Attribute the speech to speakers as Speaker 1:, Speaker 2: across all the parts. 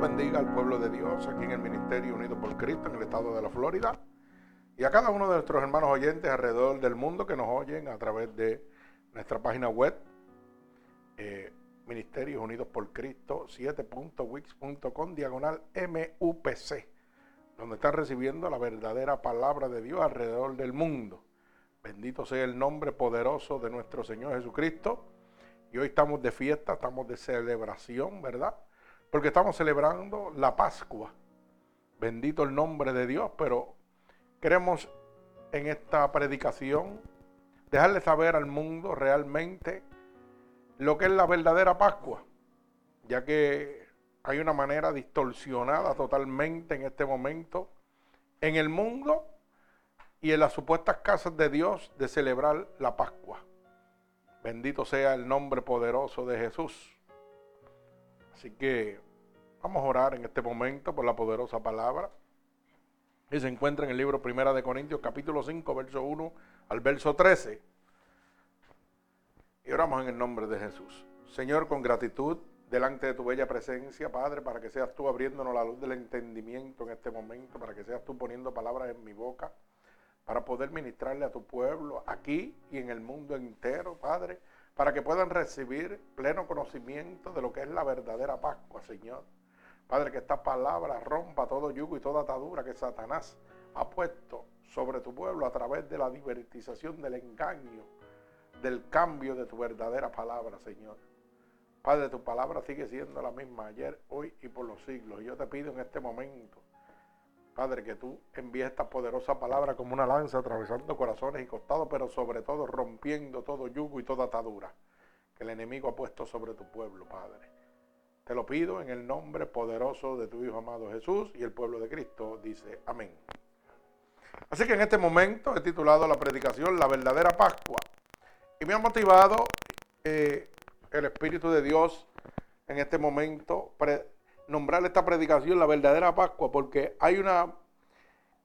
Speaker 1: Bendiga al pueblo de Dios aquí en el Ministerio Unido por Cristo en el estado de la Florida y a cada uno de nuestros hermanos oyentes alrededor del mundo que nos oyen a través de nuestra página web eh, Ministerios Unidos por Cristo 7.wix.com diagonal MUPC donde están recibiendo la verdadera palabra de Dios alrededor del mundo. Bendito sea el nombre poderoso de nuestro Señor Jesucristo. Y hoy estamos de fiesta, estamos de celebración, ¿verdad? Porque estamos celebrando la Pascua. Bendito el nombre de Dios, pero queremos en esta predicación dejarle saber al mundo realmente lo que es la verdadera Pascua, ya que hay una manera distorsionada totalmente en este momento en el mundo y en las supuestas casas de Dios de celebrar la Pascua. Bendito sea el nombre poderoso de Jesús. Así que vamos a orar en este momento por la poderosa palabra. Y se encuentra en el libro Primera de Corintios, capítulo 5, verso 1 al verso 13. Y oramos en el nombre de Jesús. Señor, con gratitud, delante de tu bella presencia, Padre, para que seas tú abriéndonos la luz del entendimiento en este momento, para que seas tú poniendo palabras en mi boca, para poder ministrarle a tu pueblo aquí y en el mundo entero, Padre para que puedan recibir pleno conocimiento de lo que es la verdadera Pascua, Señor. Padre, que esta palabra rompa todo yugo y toda atadura que Satanás ha puesto sobre tu pueblo a través de la divertización del engaño, del cambio de tu verdadera palabra, Señor. Padre, tu palabra sigue siendo la misma ayer, hoy y por los siglos. Y yo te pido en este momento Padre, que tú envíes esta poderosa palabra como una lanza atravesando corazones y costados, pero sobre todo rompiendo todo yugo y toda atadura que el enemigo ha puesto sobre tu pueblo, Padre. Te lo pido en el nombre poderoso de tu Hijo amado Jesús y el pueblo de Cristo dice amén. Así que en este momento he titulado la predicación La verdadera Pascua y me ha motivado eh, el Espíritu de Dios en este momento nombrar esta predicación la verdadera Pascua, porque hay una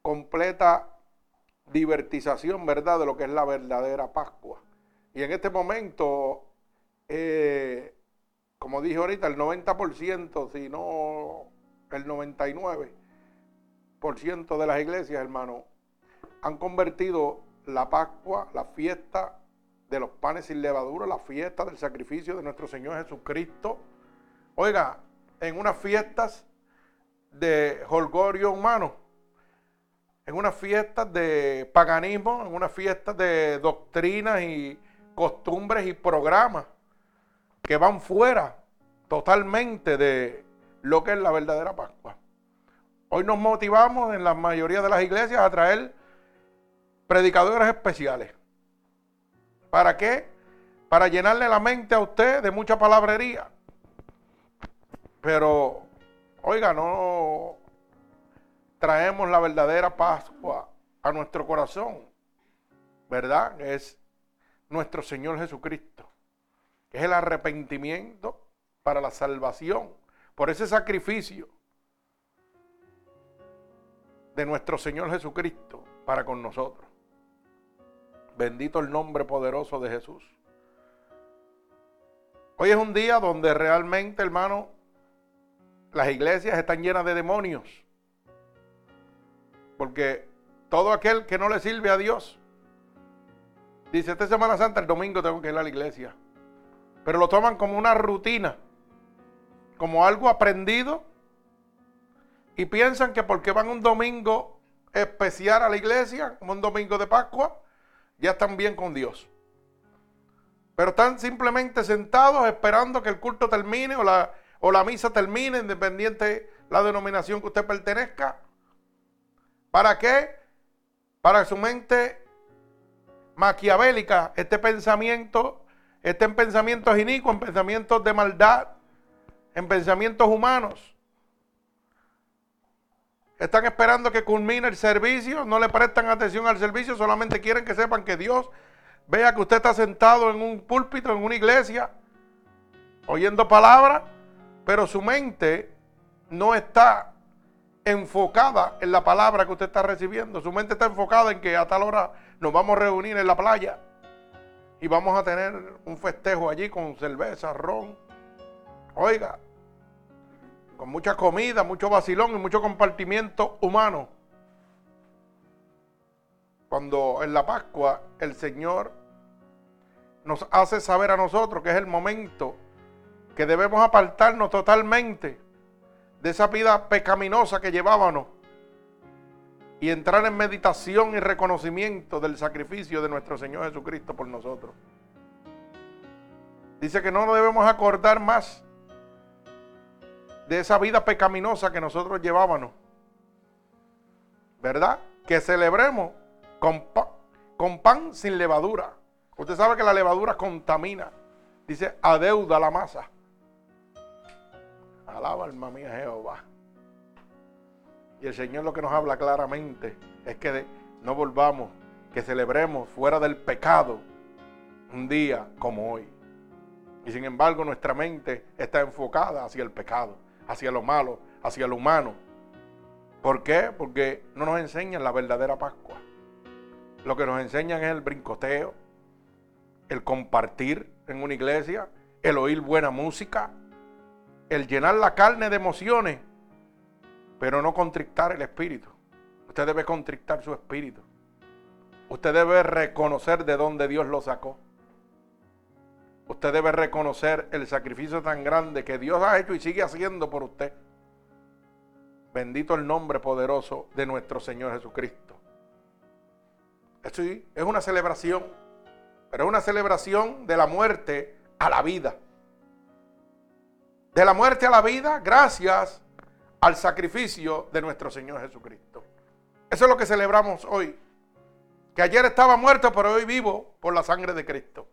Speaker 1: completa divertización, ¿verdad?, de lo que es la verdadera Pascua. Y en este momento, eh, como dije ahorita, el 90%, si no el 99% de las iglesias, hermano, han convertido la Pascua, la fiesta de los panes sin levadura, la fiesta del sacrificio de nuestro Señor Jesucristo. Oiga, en unas fiestas de holgorio humano, en unas fiestas de paganismo, en unas fiestas de doctrinas y costumbres y programas que van fuera totalmente de lo que es la verdadera Pascua. Hoy nos motivamos en la mayoría de las iglesias a traer predicadores especiales. ¿Para qué? Para llenarle la mente a usted de mucha palabrería. Pero, oiga, no traemos la verdadera Pascua a nuestro corazón, ¿verdad? Es nuestro Señor Jesucristo. Es el arrepentimiento para la salvación, por ese sacrificio de nuestro Señor Jesucristo para con nosotros. Bendito el nombre poderoso de Jesús. Hoy es un día donde realmente, hermano, las iglesias están llenas de demonios. Porque todo aquel que no le sirve a Dios, dice, esta Semana Santa, el domingo tengo que ir a la iglesia. Pero lo toman como una rutina, como algo aprendido. Y piensan que porque van un domingo especial a la iglesia, como un domingo de Pascua, ya están bien con Dios. Pero están simplemente sentados esperando que el culto termine o la, o la misa termine, independiente la denominación que usted pertenezca. ¿Para qué? Para su mente maquiavélica, este pensamiento, este en pensamientos inicuos, en pensamientos de maldad, en pensamientos humanos. Están esperando que culmine el servicio, no le prestan atención al servicio, solamente quieren que sepan que Dios vea que usted está sentado en un púlpito, en una iglesia, oyendo palabras pero su mente no está enfocada en la palabra que usted está recibiendo. Su mente está enfocada en que a tal hora nos vamos a reunir en la playa y vamos a tener un festejo allí con cerveza, ron. Oiga, con mucha comida, mucho vacilón y mucho compartimiento humano. Cuando en la Pascua el Señor nos hace saber a nosotros que es el momento que debemos apartarnos totalmente de esa vida pecaminosa que llevábamos y entrar en meditación y reconocimiento del sacrificio de nuestro Señor Jesucristo por nosotros. Dice que no debemos acordar más de esa vida pecaminosa que nosotros llevábamos. ¿Verdad? Que celebremos con pan sin levadura. Usted sabe que la levadura contamina. Dice, adeuda la masa. Alaba alma mía Jehová. Y el Señor lo que nos habla claramente es que no volvamos, que celebremos fuera del pecado un día como hoy. Y sin embargo nuestra mente está enfocada hacia el pecado, hacia lo malo, hacia lo humano. ¿Por qué? Porque no nos enseñan la verdadera Pascua. Lo que nos enseñan es el brincoteo, el compartir en una iglesia, el oír buena música, el llenar la carne de emociones, pero no contrictar el espíritu. Usted debe contrictar su espíritu. Usted debe reconocer de dónde Dios lo sacó. Usted debe reconocer el sacrificio tan grande que Dios ha hecho y sigue haciendo por usted. Bendito el nombre poderoso de nuestro Señor Jesucristo. Esto es una celebración, pero es una celebración de la muerte a la vida de la muerte a la vida gracias al sacrificio de nuestro Señor Jesucristo. Eso es lo que celebramos hoy. Que ayer estaba muerto, pero hoy vivo por la sangre de Cristo.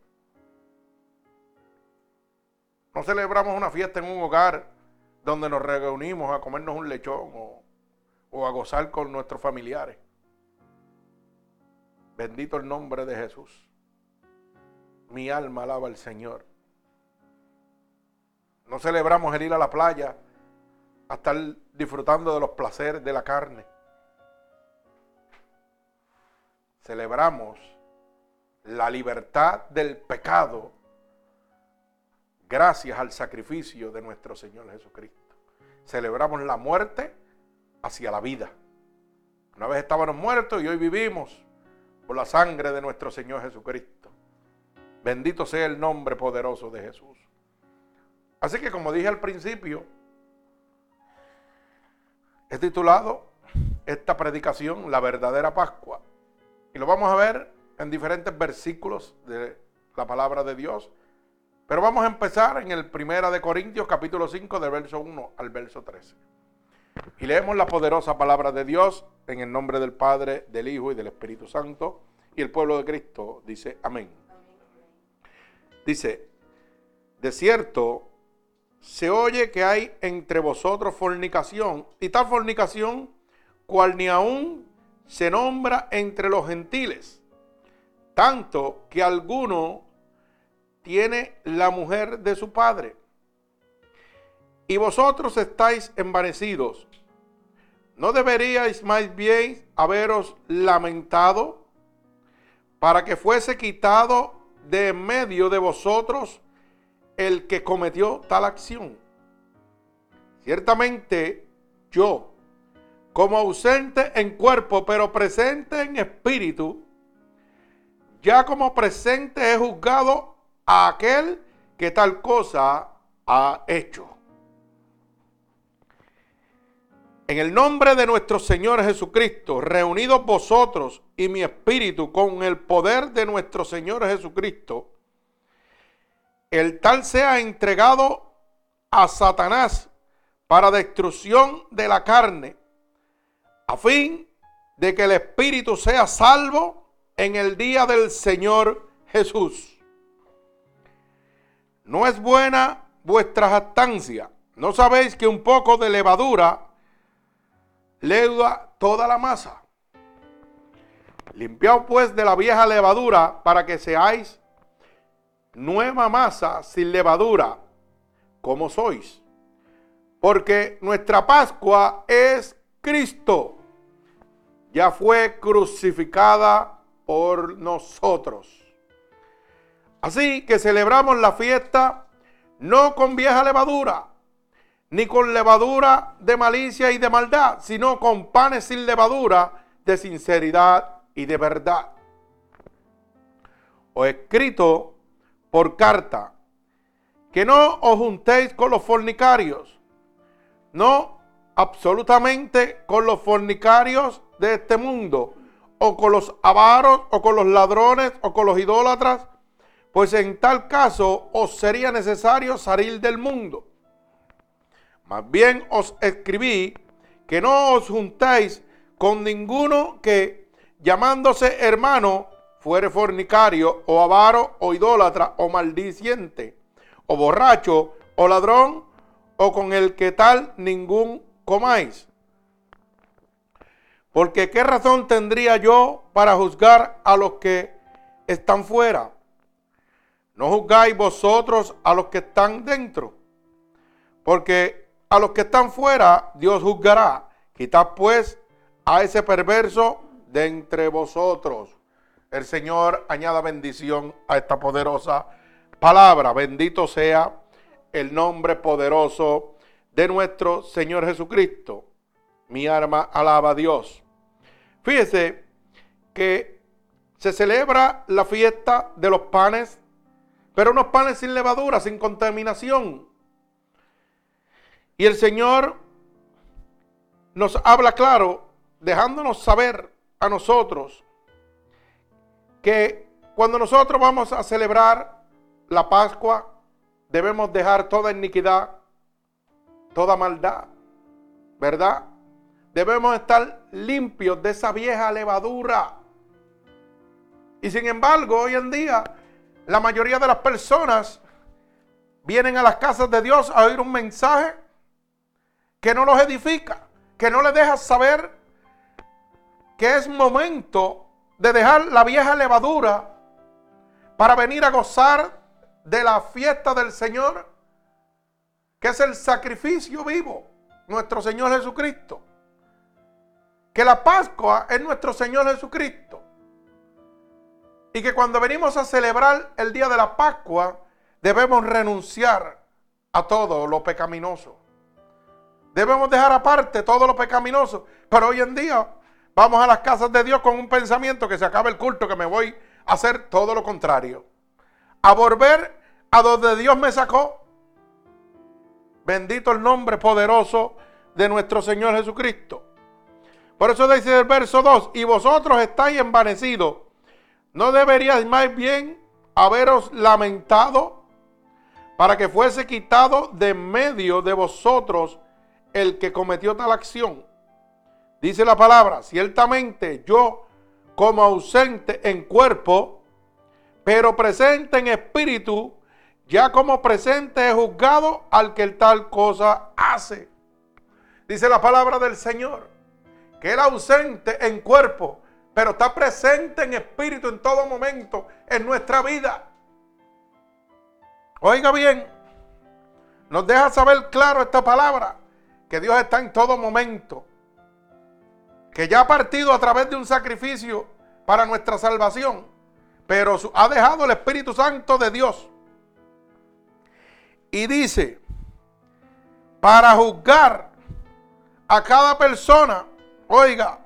Speaker 1: No celebramos una fiesta en un hogar donde nos reunimos a comernos un lechón o, o a gozar con nuestros familiares. Bendito el nombre de Jesús. Mi alma alaba al Señor. No celebramos el ir a la playa a estar disfrutando de los placeres de la carne. Celebramos la libertad del pecado gracias al sacrificio de nuestro Señor Jesucristo. Celebramos la muerte hacia la vida. Una vez estábamos muertos y hoy vivimos por la sangre de nuestro Señor Jesucristo. Bendito sea el nombre poderoso de Jesús. Así que como dije al principio, he titulado esta predicación La verdadera Pascua. Y lo vamos a ver en diferentes versículos de la palabra de Dios. Pero vamos a empezar en el Primera de Corintios capítulo 5 del verso 1 al verso 13. Y leemos la poderosa palabra de Dios en el nombre del Padre, del Hijo y del Espíritu Santo. Y el pueblo de Cristo dice amén. Dice, de cierto, se oye que hay entre vosotros fornicación, y tal fornicación cual ni aún se nombra entre los gentiles, tanto que alguno tiene la mujer de su padre. Y vosotros estáis envanecidos. ¿No deberíais más bien haberos lamentado para que fuese quitado de en medio de vosotros el que cometió tal acción. Ciertamente yo, como ausente en cuerpo, pero presente en espíritu, ya como presente he juzgado a aquel que tal cosa ha hecho. En el nombre de nuestro Señor Jesucristo, reunidos vosotros y mi espíritu con el poder de nuestro Señor Jesucristo, el tal sea entregado a Satanás para destrucción de la carne, a fin de que el espíritu sea salvo en el día del Señor Jesús. No es buena vuestra jactancia. ¿No sabéis que un poco de levadura leuda toda la masa? Limpiad pues de la vieja levadura para que seáis nueva masa sin levadura, como sois. Porque nuestra Pascua es Cristo. Ya fue crucificada por nosotros. Así que celebramos la fiesta no con vieja levadura, ni con levadura de malicia y de maldad, sino con panes sin levadura de sinceridad y de verdad. O escrito por carta, que no os juntéis con los fornicarios, no absolutamente con los fornicarios de este mundo, o con los avaros, o con los ladrones, o con los idólatras, pues en tal caso os sería necesario salir del mundo. Más bien os escribí que no os juntéis con ninguno que llamándose hermano fuere fornicario o avaro o idólatra o maldiciente o borracho o ladrón o con el que tal ningún comáis. Porque qué razón tendría yo para juzgar a los que están fuera. No juzgáis vosotros a los que están dentro. Porque a los que están fuera Dios juzgará. Quitad pues a ese perverso de entre vosotros. El Señor añada bendición a esta poderosa palabra. Bendito sea el nombre poderoso de nuestro Señor Jesucristo. Mi alma alaba a Dios. Fíjese que se celebra la fiesta de los panes, pero unos panes sin levadura, sin contaminación. Y el Señor nos habla claro, dejándonos saber a nosotros que cuando nosotros vamos a celebrar la Pascua, debemos dejar toda iniquidad, toda maldad, ¿verdad? Debemos estar limpios de esa vieja levadura. Y sin embargo, hoy en día, la mayoría de las personas vienen a las casas de Dios a oír un mensaje que no los edifica, que no les deja saber que es momento de dejar la vieja levadura para venir a gozar de la fiesta del Señor, que es el sacrificio vivo, nuestro Señor Jesucristo. Que la Pascua es nuestro Señor Jesucristo. Y que cuando venimos a celebrar el día de la Pascua, debemos renunciar a todo lo pecaminoso. Debemos dejar aparte todo lo pecaminoso. Pero hoy en día vamos a las casas de Dios con un pensamiento que se acaba el culto, que me voy a hacer todo lo contrario. A volver a donde Dios me sacó. Bendito el nombre poderoso de nuestro Señor Jesucristo. Por eso dice el verso 2, y vosotros estáis envanecidos. ¿No deberíais más bien haberos lamentado para que fuese quitado de medio de vosotros el que cometió tal acción? Dice la palabra, ciertamente yo como ausente en cuerpo, pero presente en espíritu, ya como presente he juzgado al que tal cosa hace. Dice la palabra del Señor, que era ausente en cuerpo, pero está presente en espíritu en todo momento en nuestra vida. Oiga bien, nos deja saber claro esta palabra, que Dios está en todo momento que ya ha partido a través de un sacrificio para nuestra salvación, pero ha dejado el Espíritu Santo de Dios. Y dice, para juzgar a cada persona, oiga,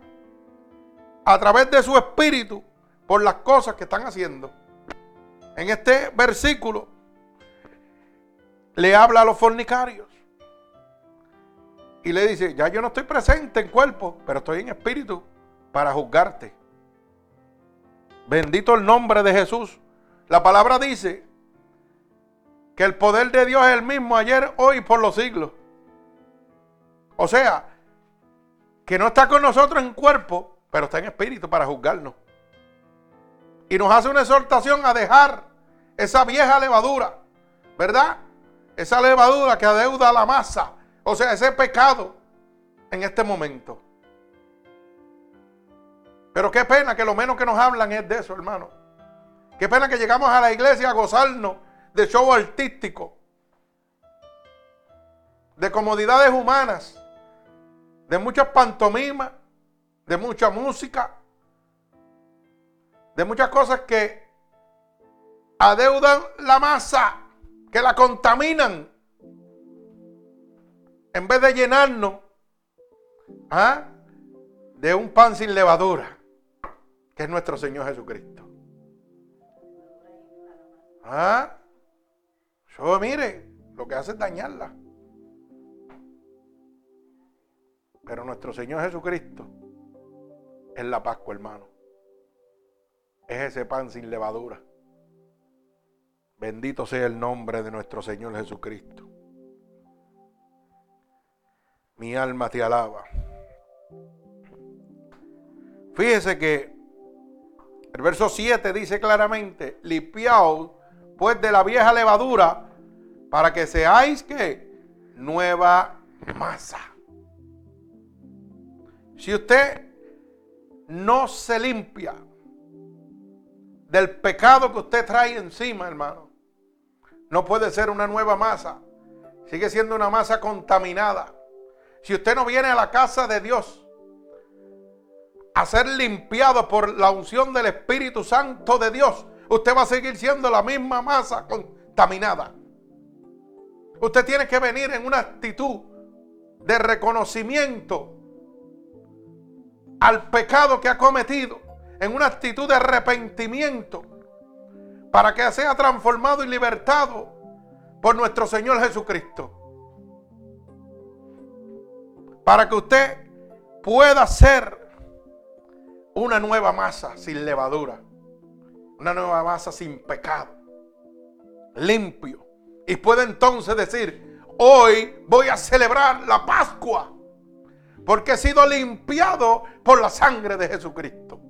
Speaker 1: a través de su espíritu, por las cosas que están haciendo. En este versículo le habla a los fornicarios y le dice, ya yo no estoy presente en cuerpo, pero estoy en espíritu para juzgarte. Bendito el nombre de Jesús. La palabra dice que el poder de Dios es el mismo ayer, hoy, por los siglos. O sea, que no está con nosotros en cuerpo, pero está en espíritu para juzgarnos. Y nos hace una exhortación a dejar esa vieja levadura, ¿verdad? Esa levadura que adeuda la masa o sea, ese pecado en este momento. Pero qué pena que lo menos que nos hablan es de eso, hermano. Qué pena que llegamos a la iglesia a gozarnos de show artístico, de comodidades humanas, de muchas pantomimas, de mucha música, de muchas cosas que adeudan la masa, que la contaminan en vez de llenarnos ¿ah? de un pan sin levadura, que es nuestro Señor Jesucristo. ¿Ah? Yo, mire, lo que hace es dañarla. Pero nuestro Señor Jesucristo es la Pascua, hermano. Es ese pan sin levadura. Bendito sea el nombre de nuestro Señor Jesucristo. Mi alma te alaba. Fíjese que el verso 7 dice claramente, limpiaos pues de la vieja levadura para que seáis que nueva masa. Si usted no se limpia del pecado que usted trae encima, hermano, no puede ser una nueva masa. Sigue siendo una masa contaminada. Si usted no viene a la casa de Dios a ser limpiado por la unción del Espíritu Santo de Dios, usted va a seguir siendo la misma masa contaminada. Usted tiene que venir en una actitud de reconocimiento al pecado que ha cometido, en una actitud de arrepentimiento, para que sea transformado y libertado por nuestro Señor Jesucristo. Para que usted pueda ser una nueva masa sin levadura. Una nueva masa sin pecado. Limpio. Y puede entonces decir, hoy voy a celebrar la Pascua. Porque he sido limpiado por la sangre de Jesucristo.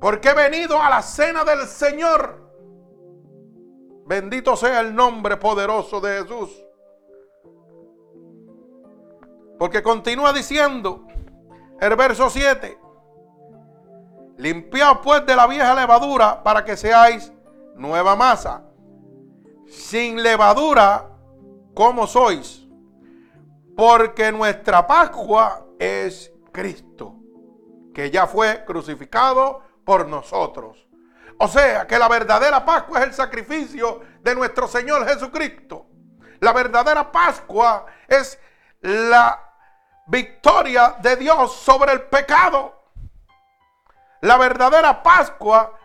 Speaker 1: Porque he venido a la cena del Señor. Bendito sea el nombre poderoso de Jesús. Porque continúa diciendo, el verso 7. Limpiaos pues de la vieja levadura para que seáis nueva masa. Sin levadura, como sois. Porque nuestra Pascua es Cristo, que ya fue crucificado por nosotros. O sea que la verdadera Pascua es el sacrificio de nuestro Señor Jesucristo. La verdadera Pascua es la victoria de Dios sobre el pecado. La verdadera Pascua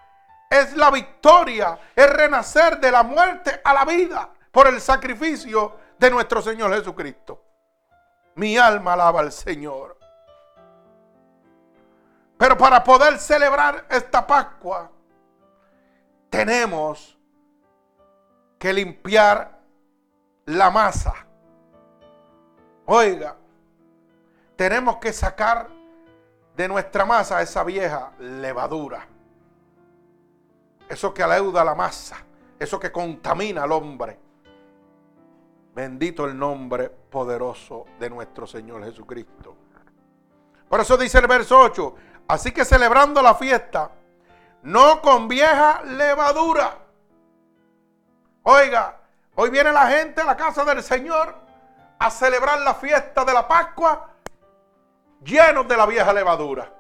Speaker 1: es la victoria, es renacer de la muerte a la vida por el sacrificio de nuestro Señor Jesucristo. Mi alma alaba al Señor. Pero para poder celebrar esta Pascua, tenemos que limpiar la masa. Oiga, tenemos que sacar de nuestra masa esa vieja levadura. Eso que aleuda la masa, eso que contamina al hombre. Bendito el nombre poderoso de nuestro Señor Jesucristo. Por eso dice el verso 8, así que celebrando la fiesta, no con vieja levadura. Oiga, hoy viene la gente a la casa del Señor a celebrar la fiesta de la Pascua llenos de la vieja levadura.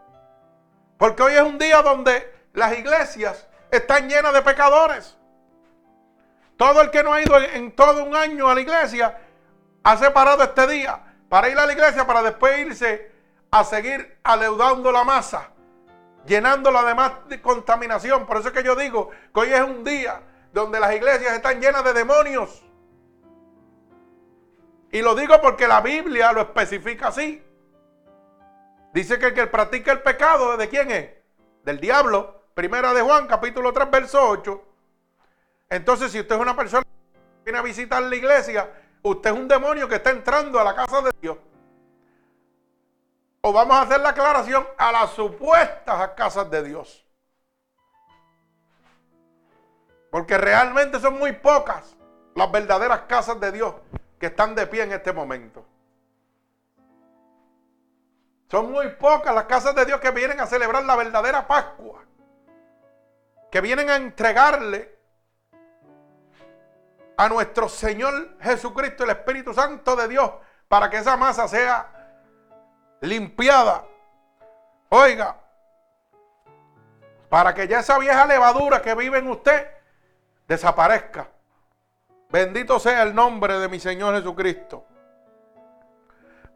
Speaker 1: Porque hoy es un día donde las iglesias están llenas de pecadores. Todo el que no ha ido en todo un año a la iglesia ha separado este día para ir a la iglesia para después irse a seguir aleudando la masa, llenándola de más de contaminación. Por eso es que yo digo que hoy es un día donde las iglesias están llenas de demonios. Y lo digo porque la Biblia lo especifica así. Dice que el que practica el pecado, ¿de quién es? Del diablo. Primera de Juan, capítulo 3, verso 8. Entonces, si usted es una persona que viene a visitar la iglesia, usted es un demonio que está entrando a la casa de Dios. O vamos a hacer la aclaración a las supuestas casas de Dios. Porque realmente son muy pocas las verdaderas casas de Dios que están de pie en este momento. Son muy pocas las casas de Dios que vienen a celebrar la verdadera Pascua. Que vienen a entregarle a nuestro Señor Jesucristo, el Espíritu Santo de Dios, para que esa masa sea limpiada. Oiga, para que ya esa vieja levadura que vive en usted desaparezca. Bendito sea el nombre de mi Señor Jesucristo.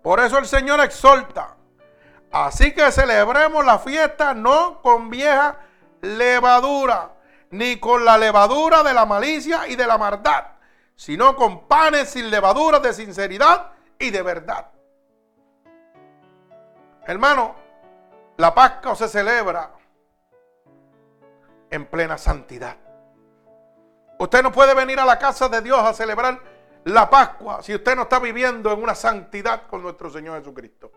Speaker 1: Por eso el Señor exhorta. Así que celebremos la fiesta no con vieja levadura, ni con la levadura de la malicia y de la maldad, sino con panes sin levadura de sinceridad y de verdad. Hermano, la Pascua se celebra en plena santidad. Usted no puede venir a la casa de Dios a celebrar la Pascua si usted no está viviendo en una santidad con nuestro Señor Jesucristo.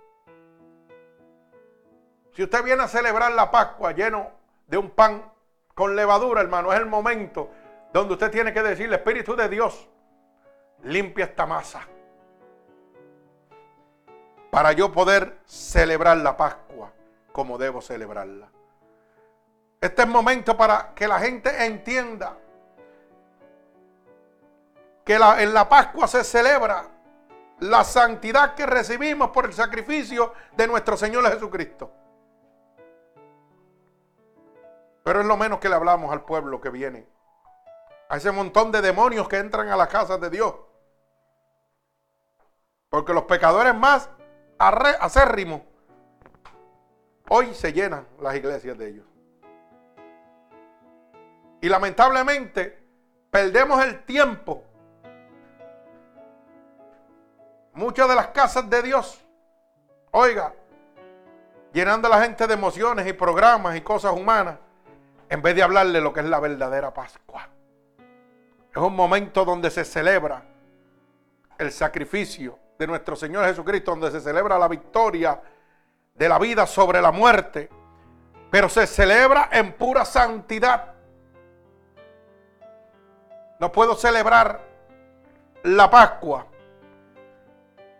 Speaker 1: Si usted viene a celebrar la Pascua lleno de un pan con levadura, hermano, es el momento donde usted tiene que decirle, Espíritu de Dios, limpia esta masa para yo poder celebrar la Pascua como debo celebrarla. Este es momento para que la gente entienda que en la Pascua se celebra la santidad que recibimos por el sacrificio de nuestro Señor Jesucristo. Pero es lo menos que le hablamos al pueblo que viene. A ese montón de demonios que entran a las casas de Dios. Porque los pecadores más acérrimos hoy se llenan las iglesias de ellos. Y lamentablemente perdemos el tiempo. Muchas de las casas de Dios, oiga, llenando a la gente de emociones y programas y cosas humanas, en vez de hablarle lo que es la verdadera Pascua. Es un momento donde se celebra el sacrificio de nuestro Señor Jesucristo, donde se celebra la victoria de la vida sobre la muerte, pero se celebra en pura santidad. No puedo celebrar la Pascua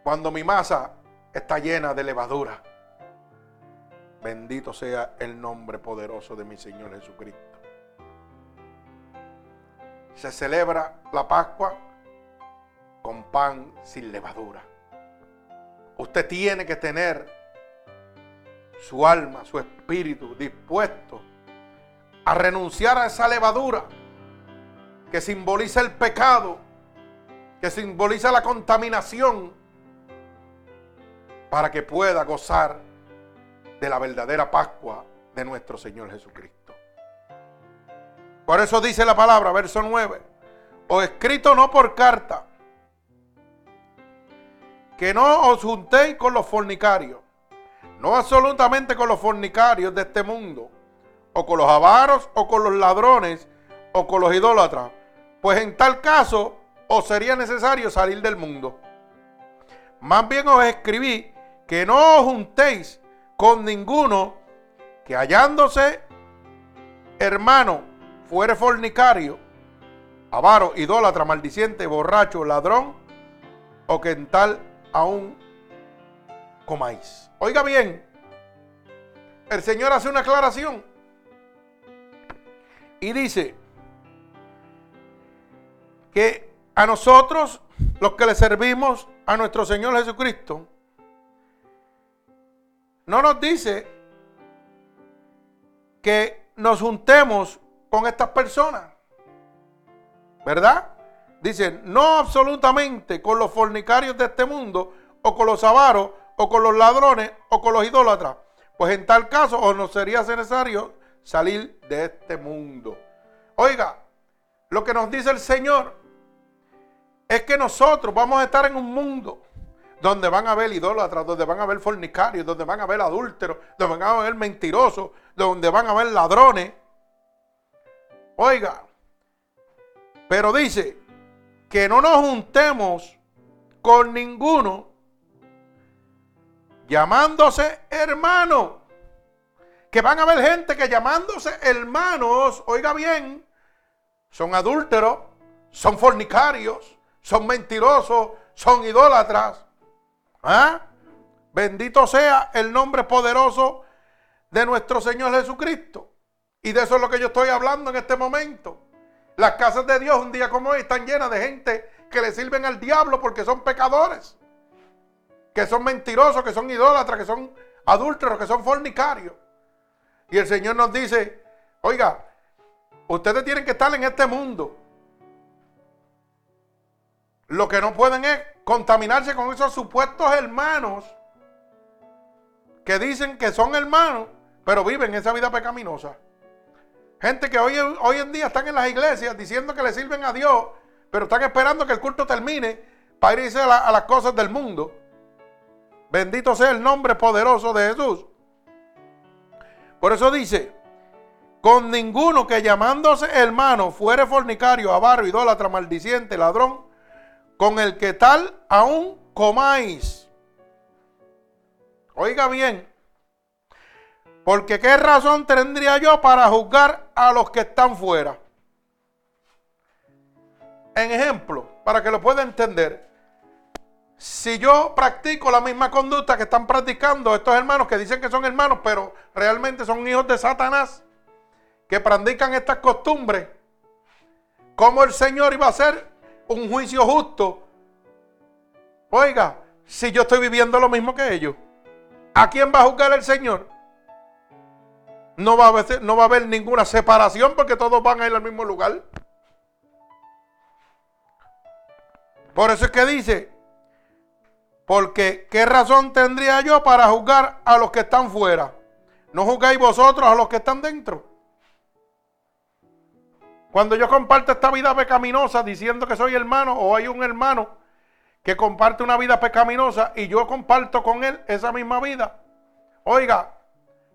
Speaker 1: cuando mi masa está llena de levadura. Bendito sea el nombre poderoso de mi Señor Jesucristo. Se celebra la Pascua con pan sin levadura. Usted tiene que tener su alma, su espíritu dispuesto a renunciar a esa levadura que simboliza el pecado, que simboliza la contaminación, para que pueda gozar de la verdadera Pascua de nuestro Señor Jesucristo. Por eso dice la palabra, verso 9, o escrito no por carta, que no os juntéis con los fornicarios, no absolutamente con los fornicarios de este mundo, o con los avaros, o con los ladrones, o con los idólatras, pues en tal caso os sería necesario salir del mundo. Más bien os escribí que no os juntéis con ninguno que hallándose hermano fuere fornicario, avaro, idólatra, maldiciente, borracho, ladrón, o que en tal aún comáis. Oiga bien, el Señor hace una aclaración y dice que a nosotros, los que le servimos a nuestro Señor Jesucristo, no nos dice que nos juntemos con estas personas. ¿Verdad? Dice, no absolutamente con los fornicarios de este mundo, o con los avaros, o con los ladrones, o con los idólatras. Pues en tal caso, o nos sería necesario salir de este mundo. Oiga, lo que nos dice el Señor es que nosotros vamos a estar en un mundo donde van a haber idólatras, donde van a haber fornicarios, donde van a haber adúlteros, donde van a haber mentirosos, donde van a haber ladrones. Oiga, pero dice que no nos juntemos con ninguno llamándose hermano. Que van a haber gente que llamándose hermanos, oiga bien, son adúlteros, son fornicarios, son mentirosos, son idólatras. ¿Ah? Bendito sea el nombre poderoso de nuestro Señor Jesucristo. Y de eso es lo que yo estoy hablando en este momento. Las casas de Dios un día como hoy están llenas de gente que le sirven al diablo porque son pecadores, que son mentirosos, que son idólatras, que son adúlteros, que son fornicarios. Y el Señor nos dice, oiga, ustedes tienen que estar en este mundo. Lo que no pueden es contaminarse con esos supuestos hermanos que dicen que son hermanos, pero viven esa vida pecaminosa. Gente que hoy, hoy en día están en las iglesias diciendo que le sirven a Dios, pero están esperando que el culto termine para irse a, a las cosas del mundo. Bendito sea el nombre poderoso de Jesús. Por eso dice, con ninguno que llamándose hermano fuere fornicario, avaro, idólatra, maldiciente, ladrón, con el que tal aún comáis. Oiga bien, porque qué razón tendría yo para juzgar a los que están fuera. En ejemplo, para que lo pueda entender, si yo practico la misma conducta que están practicando estos hermanos que dicen que son hermanos, pero realmente son hijos de Satanás, que practican estas costumbres, ¿cómo el Señor iba a hacer un juicio justo? Oiga, si yo estoy viviendo lo mismo que ellos, ¿a quién va a juzgar el Señor? No va, a haber, ninguna separación porque todos van a ir al mismo lugar. Por eso es que dice, porque ¿qué razón tendría yo para juzgar a los que están fuera? ¿No juzgáis vosotros a los que están dentro? Cuando yo comparto esta vida pecaminosa diciendo que soy hermano o hay un hermano que comparte una vida pecaminosa y yo comparto con él esa misma vida. Oiga,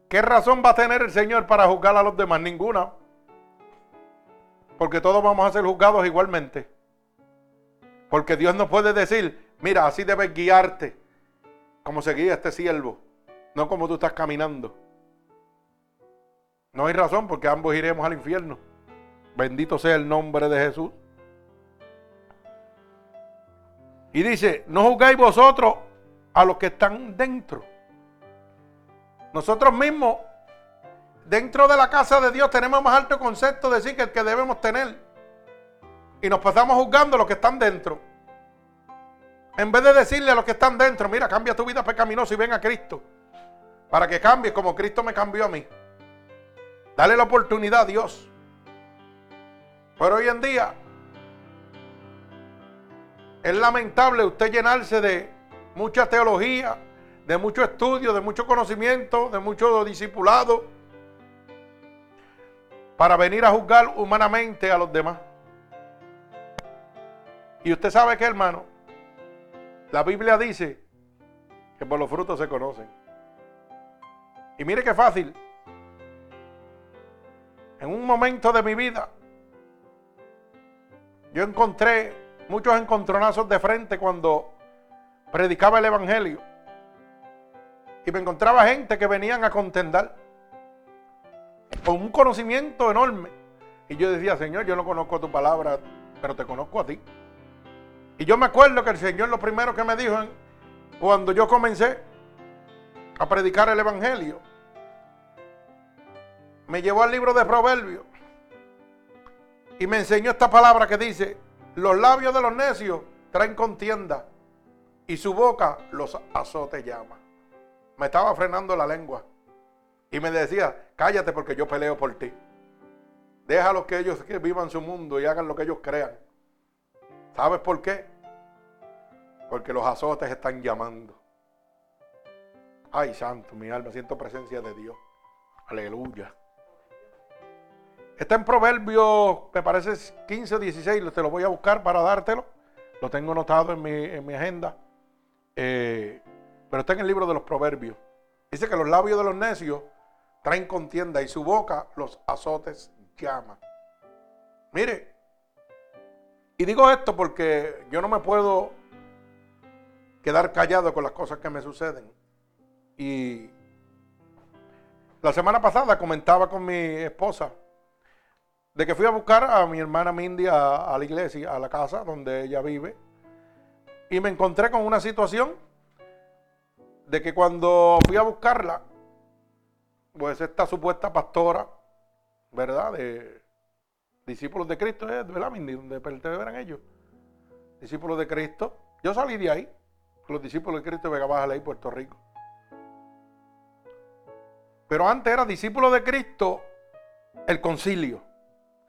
Speaker 1: ¿qué razón va a tener el Señor para juzgar a los demás? Ninguna. Porque todos vamos a ser juzgados igualmente. Porque Dios no puede decir, Mira, así debes guiarte, como se guía este siervo, no como tú estás caminando. No hay razón porque ambos iremos al infierno. Bendito sea el nombre de Jesús. Y dice, no juzgáis vosotros a los que están dentro. Nosotros mismos, dentro de la casa de Dios, tenemos más alto concepto de sí que el que debemos tener. Y nos pasamos juzgando a los que están dentro. En vez de decirle a los que están dentro, mira, cambia tu vida pecaminosa y ven a Cristo. Para que cambie como Cristo me cambió a mí. Dale la oportunidad a Dios. Pero hoy en día es lamentable usted llenarse de mucha teología, de mucho estudio, de mucho conocimiento, de mucho discipulado, para venir a juzgar humanamente a los demás. Y usted sabe que, hermano, la Biblia dice que por los frutos se conocen. Y mire qué fácil. En un momento de mi vida, yo encontré muchos encontronazos de frente cuando predicaba el Evangelio. Y me encontraba gente que venían a contender con un conocimiento enorme. Y yo decía, Señor, yo no conozco tu palabra, pero te conozco a ti. Y yo me acuerdo que el Señor lo primero que me dijo cuando yo comencé a predicar el Evangelio, me llevó al libro de Proverbios y me enseñó esta palabra que dice, los labios de los necios traen contienda y su boca los azote llama. Me estaba frenando la lengua y me decía, cállate porque yo peleo por ti. Déjalos que ellos vivan su mundo y hagan lo que ellos crean. ¿Sabes por qué? Porque los azotes están llamando. Ay, santo, mi alma, siento presencia de Dios. Aleluya. Está en Proverbios, me parece 15 o 16, te lo voy a buscar para dártelo. Lo tengo anotado en mi, agenda. Eh, pero está en el libro de los Proverbios. Dice que los labios de los necios traen contienda y su boca los azotes llama. Mire, y digo esto porque yo no me puedo quedar callado con las cosas que me suceden. Y la semana pasada comentaba con mi esposa de que fui a buscar a mi hermana Mindy a, la iglesia, a la casa donde ella vive. Y me encontré con una situación de que cuando fui a buscarla, pues esta supuesta pastora, ¿verdad? De, discípulos de Cristo es, ¿verdad? Donde pertenecen ellos. Discípulos de Cristo. Yo salí de ahí. Los discípulos de Cristo de Vega Baja, Ley, Puerto Rico. Pero antes era discípulo de Cristo el concilio,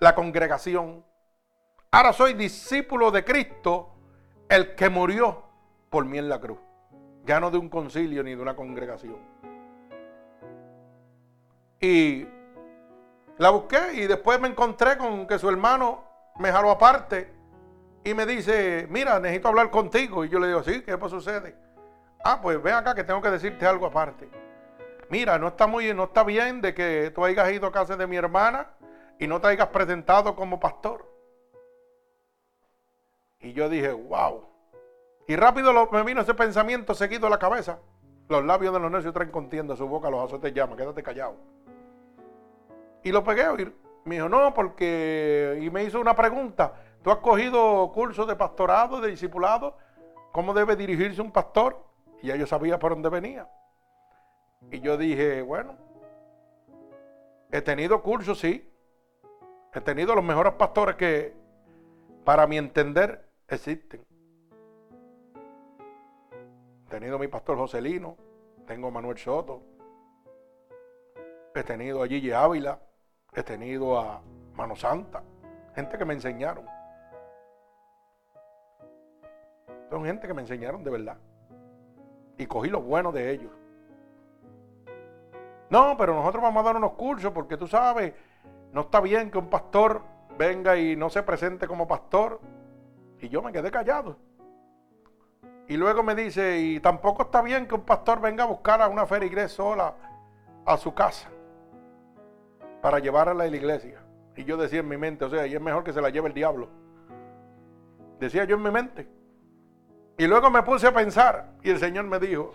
Speaker 1: la congregación. Ahora soy discípulo de Cristo el que murió por mí en la cruz. Ya no de un concilio ni de una congregación. Y la busqué y después me encontré con que su hermano me jaló aparte y me dice, mira, necesito hablar contigo. Y yo le digo, sí, ¿qué sucede? Ah, pues ven acá que tengo que decirte algo aparte. Mira, no está muy, no está bien de que tú hayas ido a casa de mi hermana y no te hayas presentado como pastor. Y yo dije, wow. Y rápido me vino ese pensamiento seguido a la cabeza. Los labios de los necios traen contienda, su boca los azotes llama, quédate callado. Y lo pegué a oír. Me dijo, no, porque... Y me hizo una pregunta. ¿Tú has cogido cursos de pastorado, de discipulado? ¿Cómo debe dirigirse un pastor? Y ya yo sabía por dónde venía. Y yo dije, bueno, he tenido cursos, sí. He tenido los mejores pastores que, para mi entender, existen. He tenido a mi pastor Joselino, tengo a Manuel Soto, he tenido a Gigi Ávila, he tenido a Mano Santa, gente que me enseñaron. Son gente que me enseñaron de verdad. Y cogí lo bueno de ellos. No, pero nosotros vamos a dar unos cursos porque tú sabes, no está bien que un pastor venga y no se presente como pastor. Y yo me quedé callado. Y luego me dice, y tampoco está bien que un pastor venga a buscar a una feligres sola a su casa para llevarla a la iglesia. Y yo decía en mi mente, o sea, y es mejor que se la lleve el diablo. Decía yo en mi mente. Y luego me puse a pensar y el Señor me dijo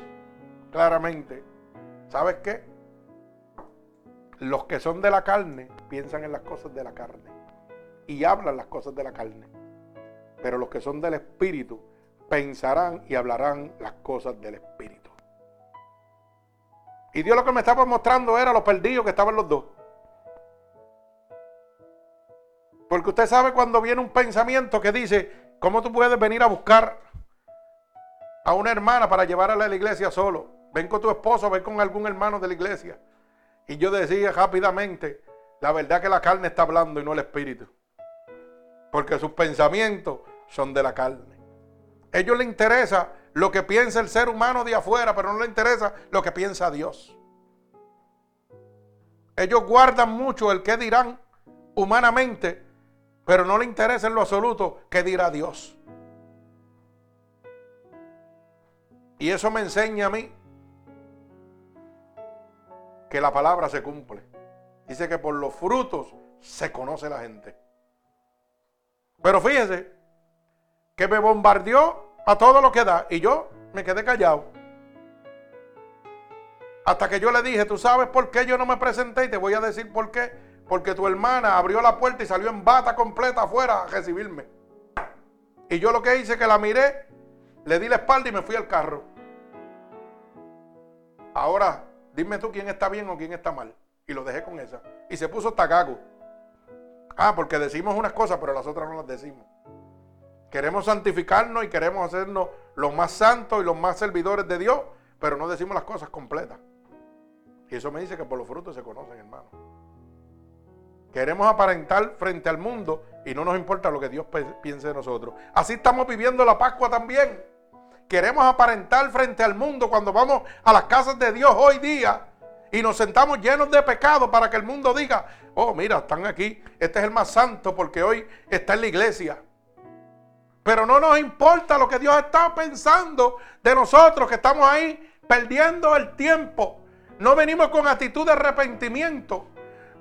Speaker 1: claramente, ¿sabes qué? Los que son de la carne piensan en las cosas de la carne y hablan las cosas de la carne. Pero los que son del Espíritu pensarán y hablarán las cosas del Espíritu. Y Dios lo que me estaba mostrando era los perdidos que estaban los dos. Porque usted sabe cuando viene un pensamiento que dice, ¿cómo tú puedes venir a buscar a una hermana para llevarla a la iglesia solo? Ven con tu esposo, ven con algún hermano de la iglesia. Y yo decía rápidamente, la verdad que la carne está hablando y no el espíritu. Porque sus pensamientos son de la carne. A ellos les interesa lo que piensa el ser humano de afuera, pero no les interesa lo que piensa Dios. Ellos guardan mucho el que dirán humanamente, pero no les interesa en lo absoluto qué dirá Dios. Y eso me enseña a mí que la palabra se cumple. Dice que por los frutos se conoce la gente. Pero fíjese que me bombardeó a todo lo que da y yo me quedé callado. Hasta que yo le dije, tú sabes por qué yo no me presenté y te voy a decir por qué. Porque tu hermana abrió la puerta y salió en bata completa afuera a recibirme. Y yo lo que hice que la miré, le di la espalda y me fui al carro. Ahora Dime tú quién está bien o quién está mal. Y lo dejé con esa. Y se puso tagago. Ah, porque decimos unas cosas, pero las otras no las decimos. Queremos santificarnos y queremos hacernos los más santos y los más servidores de Dios, pero no decimos las cosas completas. Y eso me dice que por los frutos se conocen, hermano. Queremos aparentar frente al mundo y no nos importa lo que Dios piense de nosotros. Así estamos viviendo la Pascua también. Queremos aparentar frente al mundo cuando vamos a las casas de Dios hoy día y nos sentamos llenos de pecado para que el mundo diga, oh, mira, están aquí, este es el más santo porque hoy está en la iglesia. Pero no nos importa lo que Dios está pensando de nosotros que estamos ahí perdiendo el tiempo. No venimos con actitud de arrepentimiento.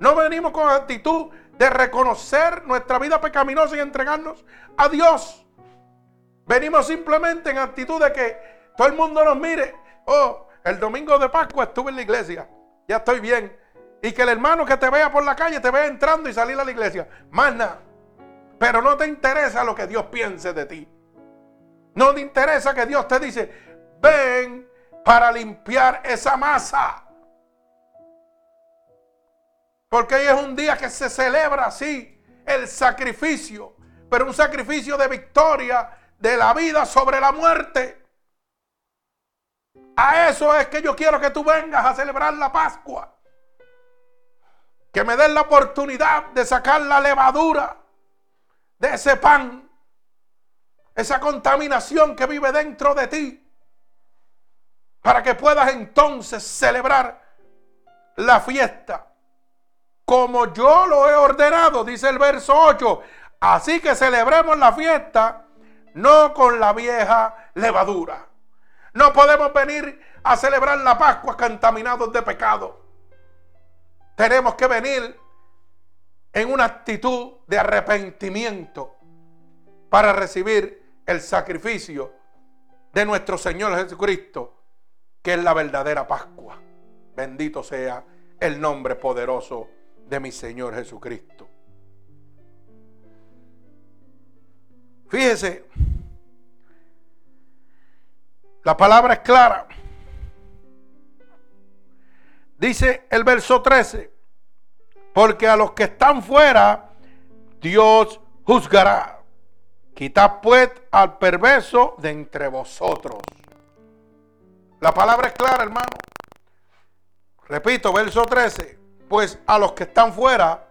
Speaker 1: No venimos con actitud de reconocer nuestra vida pecaminosa y entregarnos a Dios. Venimos simplemente en actitud de que todo el mundo nos mire. Oh, el domingo de Pascua estuve en la iglesia. Ya estoy bien. Y que el hermano que te vea por la calle te vea entrando y salir a la iglesia. Más nada. Pero no te interesa lo que Dios piense de ti. No te interesa que Dios te dice, ven para limpiar esa masa. Porque hoy es un día que se celebra así el sacrificio, pero un sacrificio de victoria de la vida sobre la muerte. A eso es que yo quiero que tú vengas a celebrar la Pascua. Que me den la oportunidad de sacar la levadura de ese pan. esa contaminación que vive dentro de ti, para que puedas entonces celebrar la fiesta como yo lo he ordenado, dice el verso 8. Así que celebremos la fiesta no con la vieja levadura. No podemos venir a celebrar la Pascua contaminados de pecado. Tenemos que venir en una actitud de arrepentimiento para recibir el sacrificio de nuestro Señor Jesucristo, que es la verdadera Pascua. Bendito sea el nombre poderoso de mi Señor Jesucristo. Fíjese, la palabra es clara. Dice el verso 13, porque a los que están fuera, Dios juzgará. Quitad pues al perverso de entre vosotros. La palabra es clara, hermano. Repito, verso 13. Pues a los que están fuera,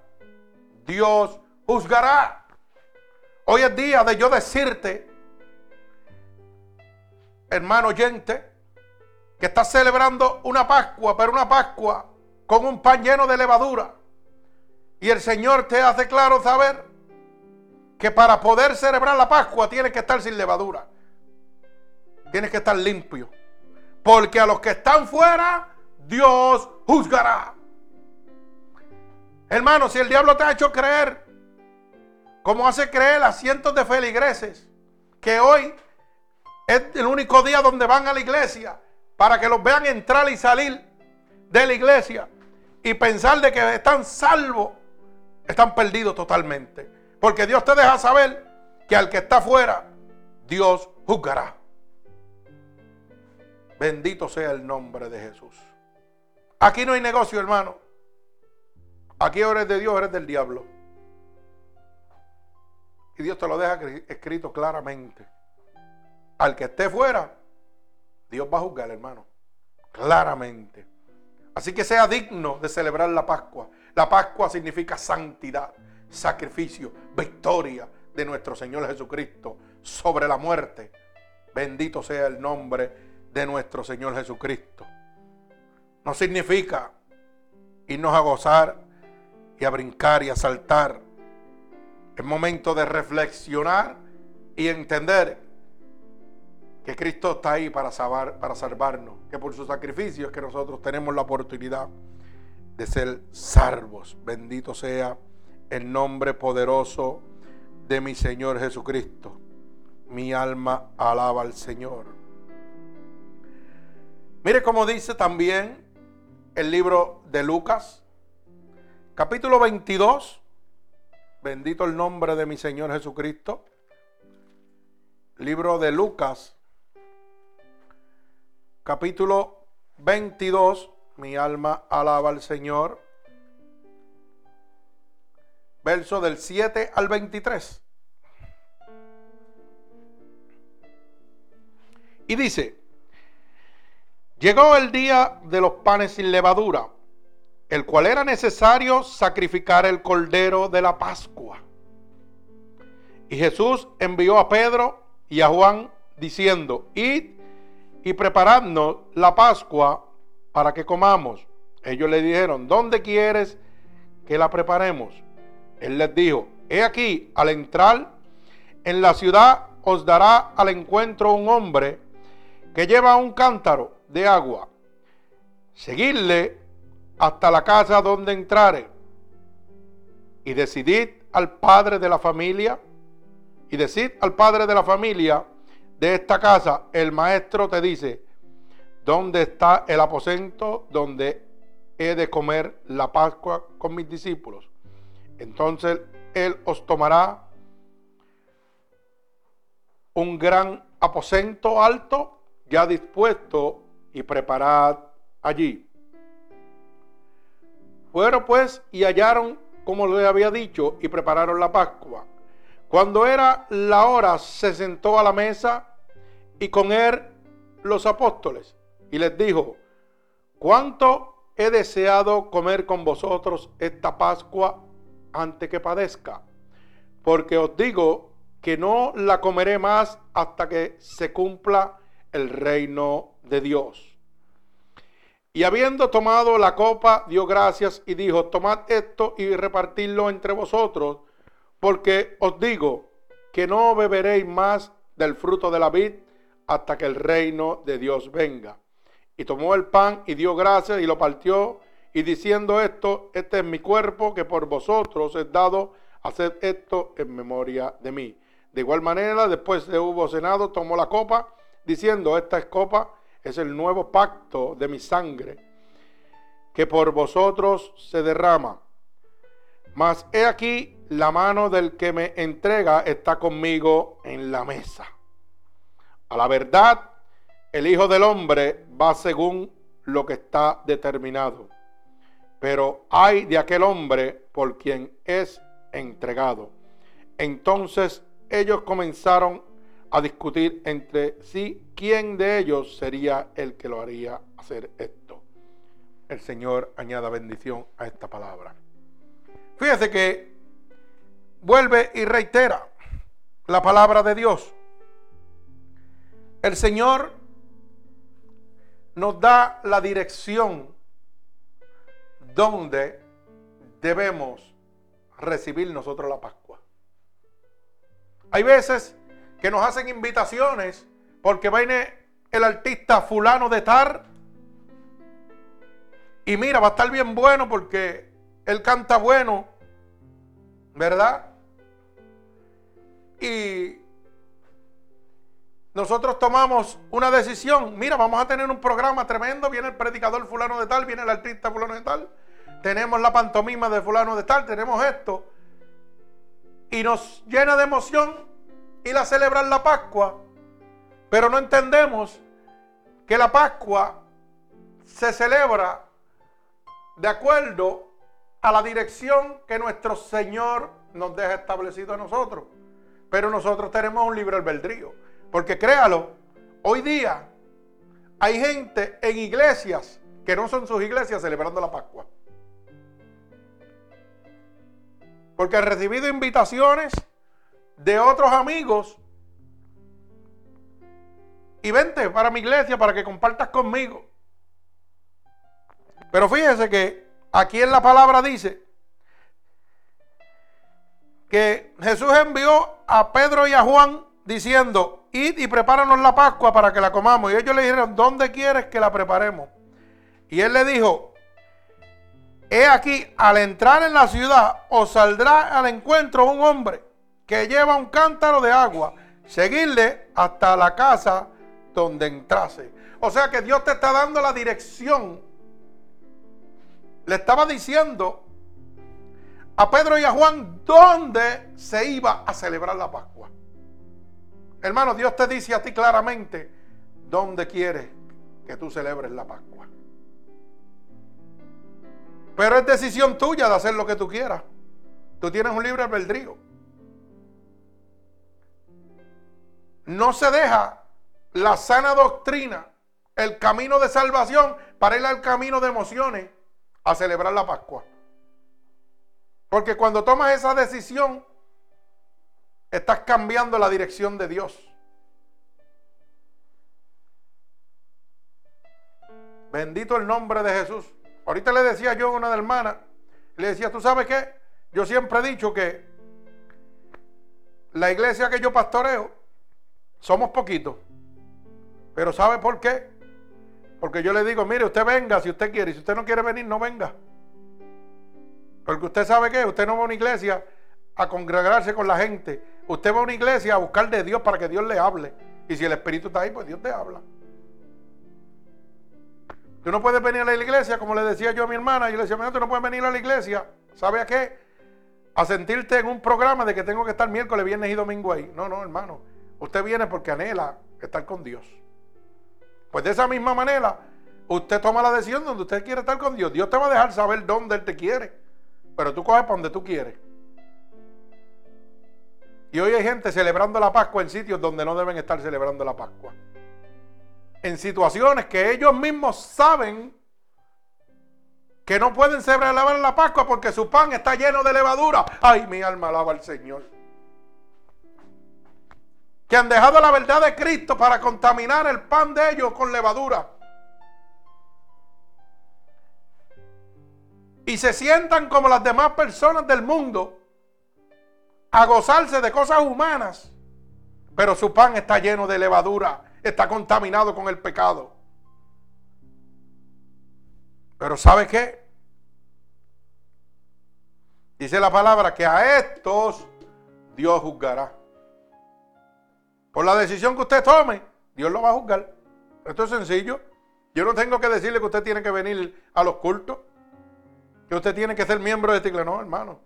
Speaker 1: Dios juzgará. Hoy es día de yo decirte, hermano oyente, que estás celebrando una Pascua, pero una Pascua con un pan lleno de levadura. Y el Señor te hace claro saber que para poder celebrar la Pascua tienes que estar sin levadura. Tienes que estar limpio. Porque a los que están fuera, Dios juzgará. Hermano, si el diablo te ha hecho creer, como hace creer a cientos de feligreses, que hoy es el único día donde van a la iglesia para que los vean entrar y salir de la iglesia y pensar de que están salvos, están perdidos totalmente. Porque Dios te deja saber que al que está afuera, Dios juzgará. Bendito sea el nombre de Jesús. Aquí no hay negocio, hermano. Aquí eres de Dios, eres del diablo. Y Dios te lo deja escrito claramente. Al que esté fuera, Dios va a juzgar, hermano. Claramente. Así que sea digno de celebrar la Pascua. La Pascua significa santidad sacrificio, victoria de nuestro Señor Jesucristo sobre la muerte. Bendito sea el nombre de nuestro Señor Jesucristo. No significa irnos a gozar y a brincar y a saltar. Es momento de reflexionar y entender que Cristo está ahí para, salvar, para salvarnos, que por su sacrificio es que nosotros tenemos la oportunidad de ser salvos. Bendito sea el nombre poderoso de mi Señor Jesucristo. Mi alma alaba al Señor. Mire cómo dice también el libro de Lucas, capítulo 22. Bendito el nombre de mi Señor Jesucristo. Libro de Lucas, capítulo 22. Mi alma alaba al Señor verso del 7 al 23. Y dice, llegó el día de los panes sin levadura, el cual era necesario sacrificar el cordero de la Pascua. Y Jesús envió a Pedro y a Juan diciendo, id y preparadnos la Pascua para que comamos. Ellos le dijeron, ¿dónde quieres que la preparemos? Él les dijo, he aquí, al entrar en la ciudad os dará al encuentro un hombre que lleva un cántaro de agua. Seguidle hasta la casa donde entrare y decidid al padre de la familia y decid al padre de la familia de esta casa, el maestro te dice, ¿dónde está el aposento donde he de comer la Pascua con mis discípulos? Entonces Él os tomará un gran aposento alto ya dispuesto y preparad allí. Fueron pues y hallaron como le había dicho y prepararon la Pascua. Cuando era la hora se sentó a la mesa y con él los apóstoles y les dijo, ¿cuánto he deseado comer con vosotros esta Pascua antes que padezca. Porque os digo que no la comeré más hasta que se cumpla el reino de Dios. Y habiendo tomado la copa, dio gracias y dijo, tomad esto y repartidlo entre vosotros, porque os digo que no beberéis más del fruto de la vid hasta que el reino de Dios venga. Y tomó el pan y dio gracias y lo partió, y diciendo esto, este es mi cuerpo que por vosotros es dado, haced esto en memoria de mí. De igual manera, después de hubo cenado, tomó la copa, diciendo, esta es copa es el nuevo pacto de mi sangre, que por vosotros se derrama. Mas he aquí, la mano del que me entrega está conmigo en la mesa. A la verdad, el Hijo del Hombre va según lo que está determinado. Pero hay de aquel hombre por quien es entregado. Entonces ellos comenzaron a discutir entre sí quién de ellos sería el que lo haría hacer esto. El Señor añada bendición a esta palabra. Fíjese que vuelve y reitera la palabra de Dios. El Señor nos da la dirección donde debemos recibir nosotros la Pascua. Hay veces que nos hacen invitaciones porque viene el artista fulano de tar y mira, va a estar bien bueno porque él canta bueno, ¿verdad? Y nosotros tomamos una decisión, mira, vamos a tener un programa tremendo, viene el predicador fulano de tal, viene el artista fulano de tal, tenemos la pantomima de fulano de tal, tenemos esto, y nos llena de emoción ir a celebrar la Pascua, pero no entendemos que la Pascua se celebra de acuerdo a la dirección que nuestro Señor nos deja establecido a nosotros. Pero nosotros tenemos un libre albedrío. Porque créalo, hoy día hay gente en iglesias que no son sus iglesias celebrando la Pascua. Porque han recibido invitaciones de otros amigos y vente para mi iglesia para que compartas conmigo. Pero fíjese que aquí en la palabra dice que Jesús envió a Pedro y a Juan diciendo, id y prepáranos la Pascua para que la comamos. Y ellos le dijeron, ¿dónde quieres que la preparemos? Y él le dijo, he aquí, al entrar en la ciudad, os saldrá al encuentro un hombre que lleva un cántaro de agua, seguirle hasta la casa donde entrase. O sea que Dios te está dando la dirección. Le estaba diciendo a Pedro y a Juan dónde se iba a celebrar la Pascua. Hermano, Dios te dice a ti claramente dónde quiere que tú celebres la Pascua. Pero es decisión tuya de hacer lo que tú quieras. Tú tienes un libre albedrío. No se deja la sana doctrina, el camino de salvación, para ir al camino de emociones a celebrar la Pascua. Porque cuando tomas esa decisión, estás cambiando la dirección de Dios. Bendito el nombre de Jesús. Ahorita le decía yo a una hermana, le decía, ¿tú sabes qué? Yo siempre he dicho que la iglesia que yo pastoreo somos poquitos. Pero ¿sabe por qué? Porque yo le digo, mire, usted venga si usted quiere. Si usted no quiere venir, no venga. Porque usted sabe que usted no va a una iglesia a congregarse con la gente. Usted va a una iglesia a buscar de Dios para que Dios le hable. Y si el Espíritu está ahí, pues Dios te habla. Tú no puedes venir a la iglesia, como le decía yo a mi hermana. Yo le decía, tú no puedes venir a la iglesia. ¿Sabe a qué? A sentirte en un programa de que tengo que estar miércoles, viernes y domingo ahí. No, no, hermano. Usted viene porque anhela estar con Dios. Pues de esa misma manera, usted toma la decisión donde usted quiere estar con Dios. Dios te va a dejar saber dónde Él te quiere. Pero tú coges para donde tú quieres. Y hoy hay gente celebrando la Pascua en sitios donde no deben estar celebrando la Pascua. En situaciones que ellos mismos saben que no pueden celebrar la Pascua porque su pan está lleno de levadura. Ay, mi alma alaba al Señor. Que han dejado la verdad de Cristo para contaminar el pan de ellos con levadura. Y se sientan como las demás personas del mundo a gozarse de cosas humanas. Pero su pan está lleno de levadura, está contaminado con el pecado. Pero ¿sabe qué? Dice la palabra que a estos Dios juzgará. Por la decisión que usted tome, Dios lo va a juzgar. Esto es sencillo. Yo no tengo que decirle que usted tiene que venir a los cultos. Que usted tiene que ser miembro de esta No, hermano.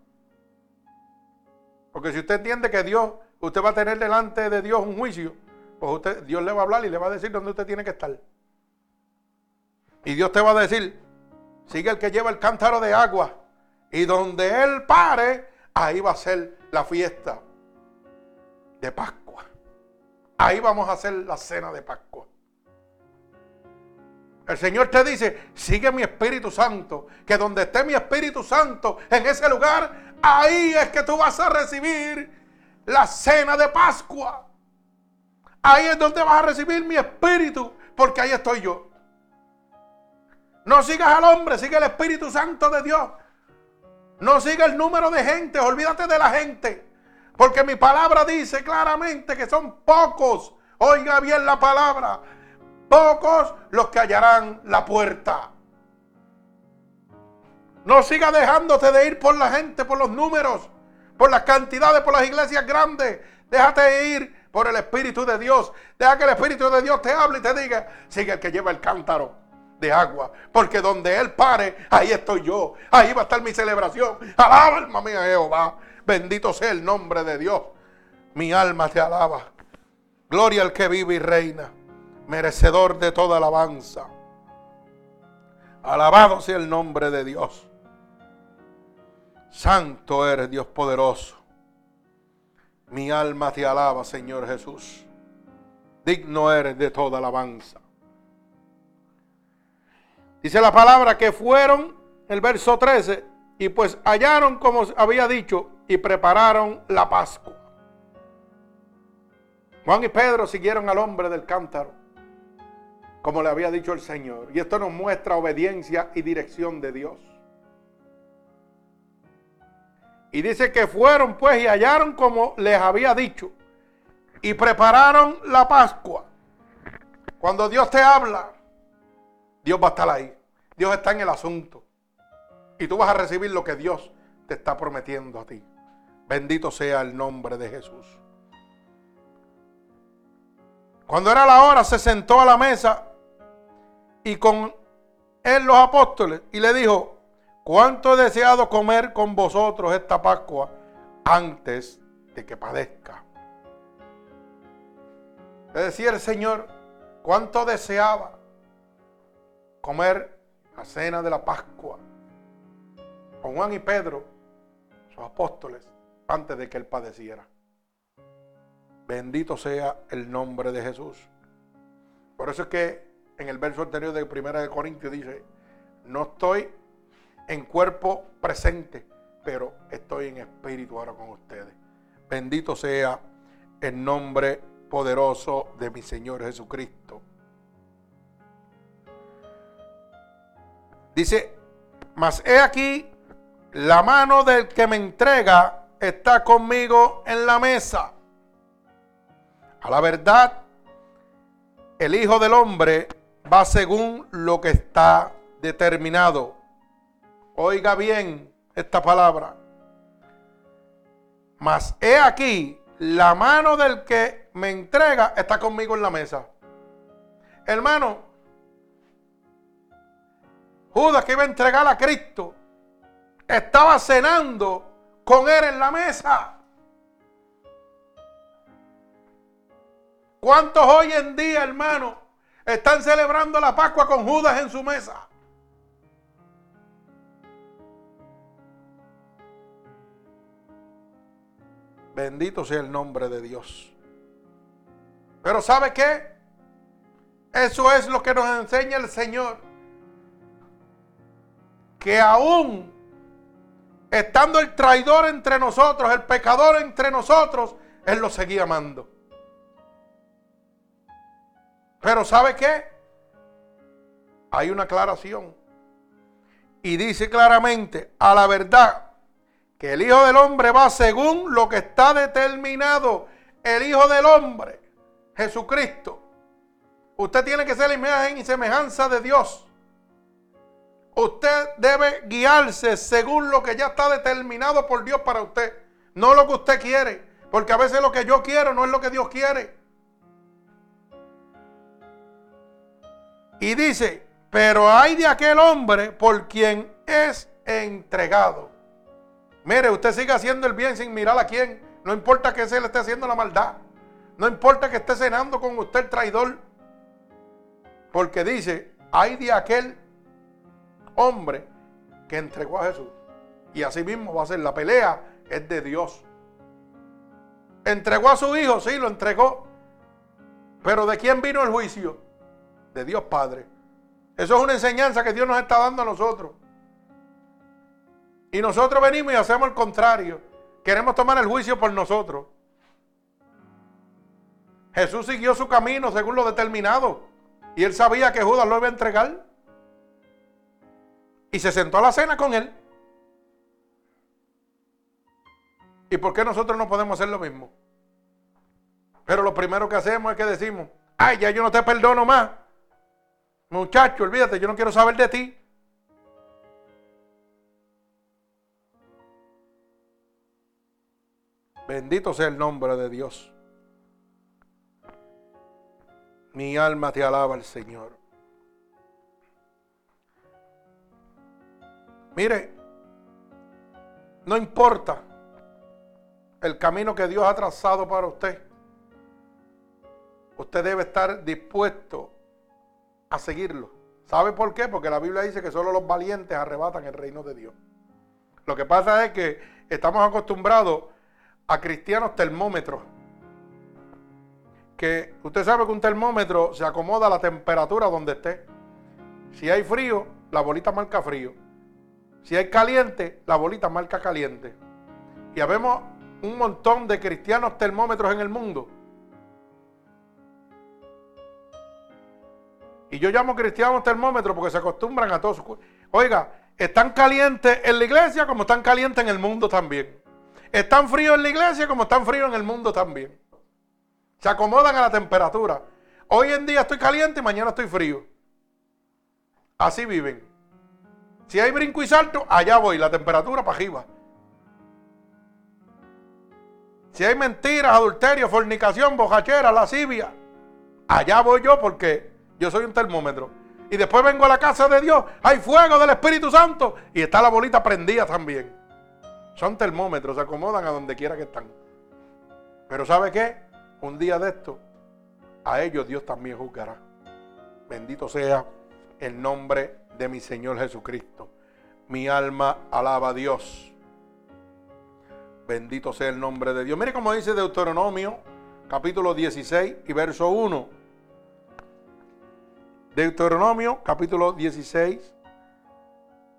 Speaker 1: Porque si usted entiende que Dios, usted va a tener delante de Dios un juicio, pues usted, Dios le va a hablar y le va a decir dónde usted tiene que estar. Y Dios te va a decir, sigue el que lleva el cántaro de agua. Y donde Él pare, ahí va a ser la fiesta de Pascua. Ahí vamos a hacer la cena de Pascua. El Señor te dice, sigue mi Espíritu Santo, que donde esté mi Espíritu Santo, en ese lugar, ahí es que tú vas a recibir la cena de Pascua. Ahí es donde vas a recibir mi Espíritu, porque ahí estoy yo. No sigas al hombre, sigue el Espíritu Santo de Dios. No siga el número de gente, olvídate de la gente. Porque mi palabra dice claramente que son pocos. Oiga bien la palabra. Pocos los que hallarán la puerta. No siga dejándote de ir por la gente, por los números, por las cantidades, por las iglesias grandes. Déjate ir por el Espíritu de Dios. Deja que el Espíritu de Dios te hable y te diga, sigue el que lleva el cántaro de agua. Porque donde Él pare, ahí estoy yo. Ahí va a estar mi celebración. Alaba alma mía Jehová. Bendito sea el nombre de Dios. Mi alma te alaba. Gloria al que vive y reina, merecedor de toda alabanza. Alabado sea el nombre de Dios. Santo eres Dios poderoso. Mi alma te alaba, Señor Jesús. Digno eres de toda alabanza. Dice la palabra que fueron, el verso 13, y pues hallaron como había dicho y prepararon la Pascua. Juan y Pedro siguieron al hombre del cántaro, como le había dicho el Señor. Y esto nos muestra obediencia y dirección de Dios. Y dice que fueron pues y hallaron como les había dicho. Y prepararon la Pascua. Cuando Dios te habla, Dios va a estar ahí. Dios está en el asunto. Y tú vas a recibir lo que Dios te está prometiendo a ti. Bendito sea el nombre de Jesús. Cuando era la hora, se sentó a la mesa y con él los apóstoles y le dijo, cuánto he deseado comer con vosotros esta Pascua antes de que padezca. Le decía el Señor, cuánto deseaba comer la cena de la Pascua con Juan y Pedro, sus apóstoles, antes de que él padeciera. Bendito sea el nombre de Jesús. Por eso es que en el verso anterior de Primera de Corintios dice, no estoy en cuerpo presente, pero estoy en espíritu ahora con ustedes. Bendito sea el nombre poderoso de mi Señor Jesucristo. Dice, mas he aquí la mano del que me entrega está conmigo en la mesa. A la verdad, el Hijo del Hombre va según lo que está determinado. Oiga bien esta palabra. Mas he aquí, la mano del que me entrega está conmigo en la mesa. Hermano, Judas que iba a entregar a Cristo estaba cenando con él en la mesa. ¿Cuántos hoy en día, hermano, están celebrando la Pascua con Judas en su mesa? Bendito sea el nombre de Dios. Pero ¿sabe qué? Eso es lo que nos enseña el Señor. Que aún estando el traidor entre nosotros, el pecador entre nosotros, Él lo seguía amando. Pero ¿sabe qué? Hay una aclaración. Y dice claramente, a la verdad, que el Hijo del Hombre va según lo que está determinado. El Hijo del Hombre, Jesucristo. Usted tiene que ser la imagen y semejanza de Dios. Usted debe guiarse según lo que ya está determinado por Dios para usted. No lo que usted quiere. Porque a veces lo que yo quiero no es lo que Dios quiere. Y dice, pero hay de aquel hombre por quien es entregado. Mire, usted sigue haciendo el bien sin mirar a quién. No importa que se le esté haciendo la maldad. No importa que esté cenando con usted el traidor. Porque dice, hay de aquel hombre que entregó a Jesús. Y así mismo va a ser la pelea, es de Dios. Entregó a su hijo, sí, lo entregó. Pero ¿de quién vino el juicio? De Dios Padre. Eso es una enseñanza que Dios nos está dando a nosotros. Y nosotros venimos y hacemos el contrario. Queremos tomar el juicio por nosotros. Jesús siguió su camino según lo determinado. Y él sabía que Judas lo iba a entregar. Y se sentó a la cena con él. ¿Y por qué nosotros no podemos hacer lo mismo? Pero lo primero que hacemos es que decimos, ay, ya yo no te perdono más. Muchacho, olvídate, yo no quiero saber de ti. Bendito sea el nombre de Dios. Mi alma te alaba al Señor. Mire, no importa el camino que Dios ha trazado para usted. Usted debe estar dispuesto a seguirlo. ¿Sabe por qué? Porque la Biblia dice que solo los valientes arrebatan el reino de Dios. Lo que pasa es que estamos acostumbrados a cristianos termómetros. Que usted sabe que un termómetro se acomoda a la temperatura donde esté. Si hay frío, la bolita marca frío. Si hay caliente, la bolita marca caliente. Y habemos un montón de cristianos termómetros en el mundo. Y yo llamo cristianos termómetros porque se acostumbran a todos. Oiga, están calientes en la iglesia como están calientes en el mundo también. Están fríos en la iglesia como están fríos en el mundo también. Se acomodan a la temperatura. Hoy en día estoy caliente y mañana estoy frío. Así viven. Si hay brinco y salto, allá voy, la temperatura para arriba. Si hay mentiras, adulterio, fornicación, bojachera, lascivia, allá voy yo porque yo soy un termómetro. Y después vengo a la casa de Dios, hay fuego del Espíritu Santo y está la bolita prendida también. Son termómetros, se acomodan a donde quiera que están. Pero ¿sabe qué? Un día de esto, a ellos Dios también juzgará. Bendito sea el nombre de mi Señor Jesucristo. Mi alma alaba a Dios. Bendito sea el nombre de Dios. Mire cómo dice Deuteronomio, capítulo 16 y verso 1. Deuteronomio, capítulo 16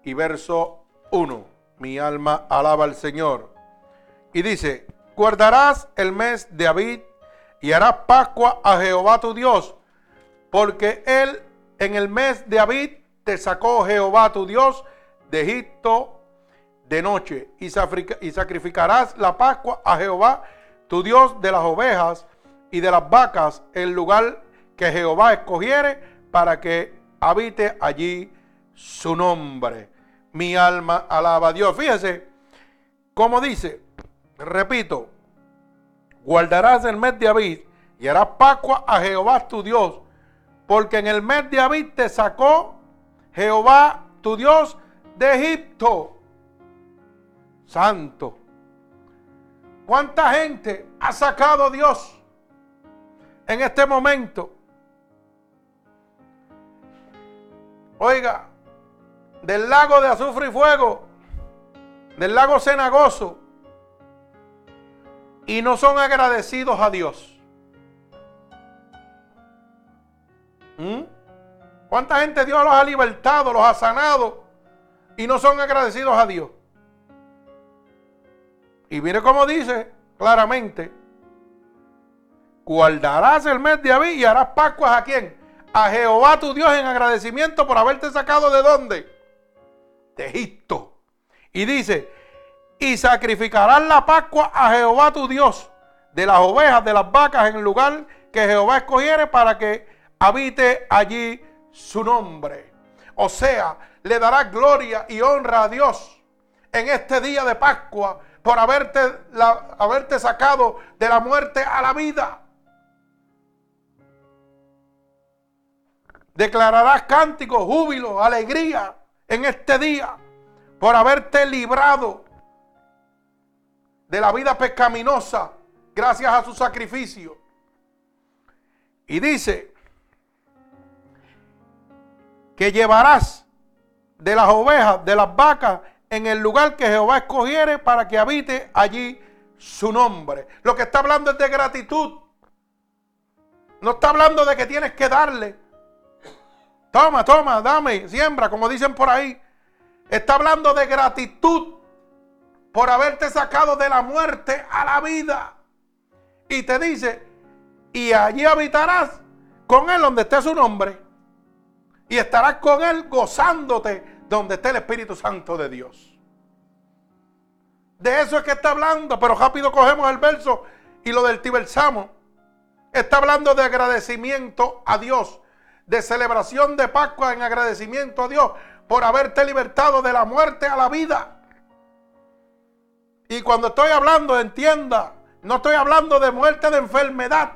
Speaker 1: y verso 1. Mi alma alaba al Señor. Y dice, guardarás el mes de Abid y harás Pascua a Jehová tu Dios, porque él en el mes de Abid te sacó Jehová tu Dios de Egipto de noche y sacrificarás la Pascua a Jehová tu Dios de las ovejas y de las vacas en lugar que Jehová escogiere para que habite allí su nombre. Mi alma alaba a Dios. Fíjese cómo dice, repito, guardarás el mes de Abid y harás Pascua a Jehová tu Dios, porque en el mes de Abid te sacó Jehová tu Dios de Egipto. Santo. ¿Cuánta gente ha sacado Dios en este momento? Oiga, del lago de azufre y fuego, del lago cenagoso, y no son agradecidos a Dios. ¿Mm? ¿Cuánta gente Dios los ha libertado, los ha sanado y no son agradecidos a Dios? Y mire cómo dice claramente, guardarás el mes de Abí y harás Pascuas a quién? A Jehová tu Dios en agradecimiento por haberte sacado de dónde? De Egipto. Y dice, y sacrificarás la Pascua a Jehová tu Dios de las ovejas, de las vacas en el lugar que Jehová escogiere para que habite allí su nombre. O sea, le darás gloria y honra a Dios en este día de Pascua por haberte, haberte sacado de la muerte a la vida. Declararás cántico, júbilo, alegría en este día por haberte librado de la vida pecaminosa gracias a su sacrificio. Y dice que llevarás de las ovejas, de las vacas, en el lugar que Jehová escogiere para que habite allí su nombre. Lo que está hablando es de gratitud. No está hablando de que tienes que darle. Toma, toma, dame, siembra, como dicen por ahí. Está hablando de gratitud por haberte sacado de la muerte a la vida. Y te dice, y allí habitarás con él donde esté su nombre. Y estarás con él gozándote donde esté el Espíritu Santo de Dios. De eso es que está hablando, pero rápido cogemos el verso y lo del Tibersamo. Está hablando de agradecimiento a Dios, de celebración de Pascua en agradecimiento a Dios por haberte libertado de la muerte a la vida. Y cuando estoy hablando, entienda, no estoy hablando de muerte de enfermedad.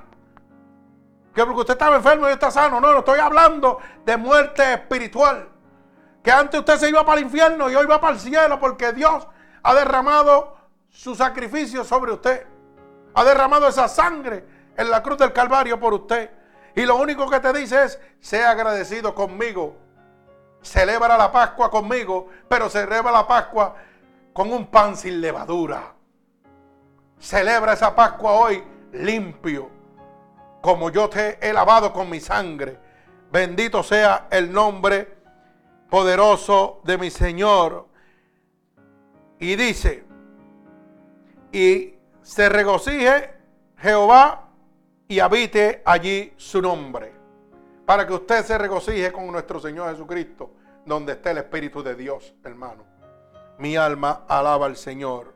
Speaker 1: Que porque usted estaba enfermo y está sano. No, no estoy hablando de muerte espiritual. Que antes usted se iba para el infierno y hoy va para el cielo porque Dios ha derramado su sacrificio sobre usted. Ha derramado esa sangre en la cruz del Calvario por usted. Y lo único que te dice es, sea agradecido conmigo celebra la Pascua conmigo, pero celebra la Pascua con un pan sin levadura. Celebra esa Pascua hoy limpio, como yo te he lavado con mi sangre. Bendito sea el nombre poderoso de mi Señor. Y dice, y se regocije Jehová y habite allí su nombre para que usted se regocije con nuestro Señor Jesucristo, donde esté el Espíritu de Dios, hermano. Mi alma alaba al Señor.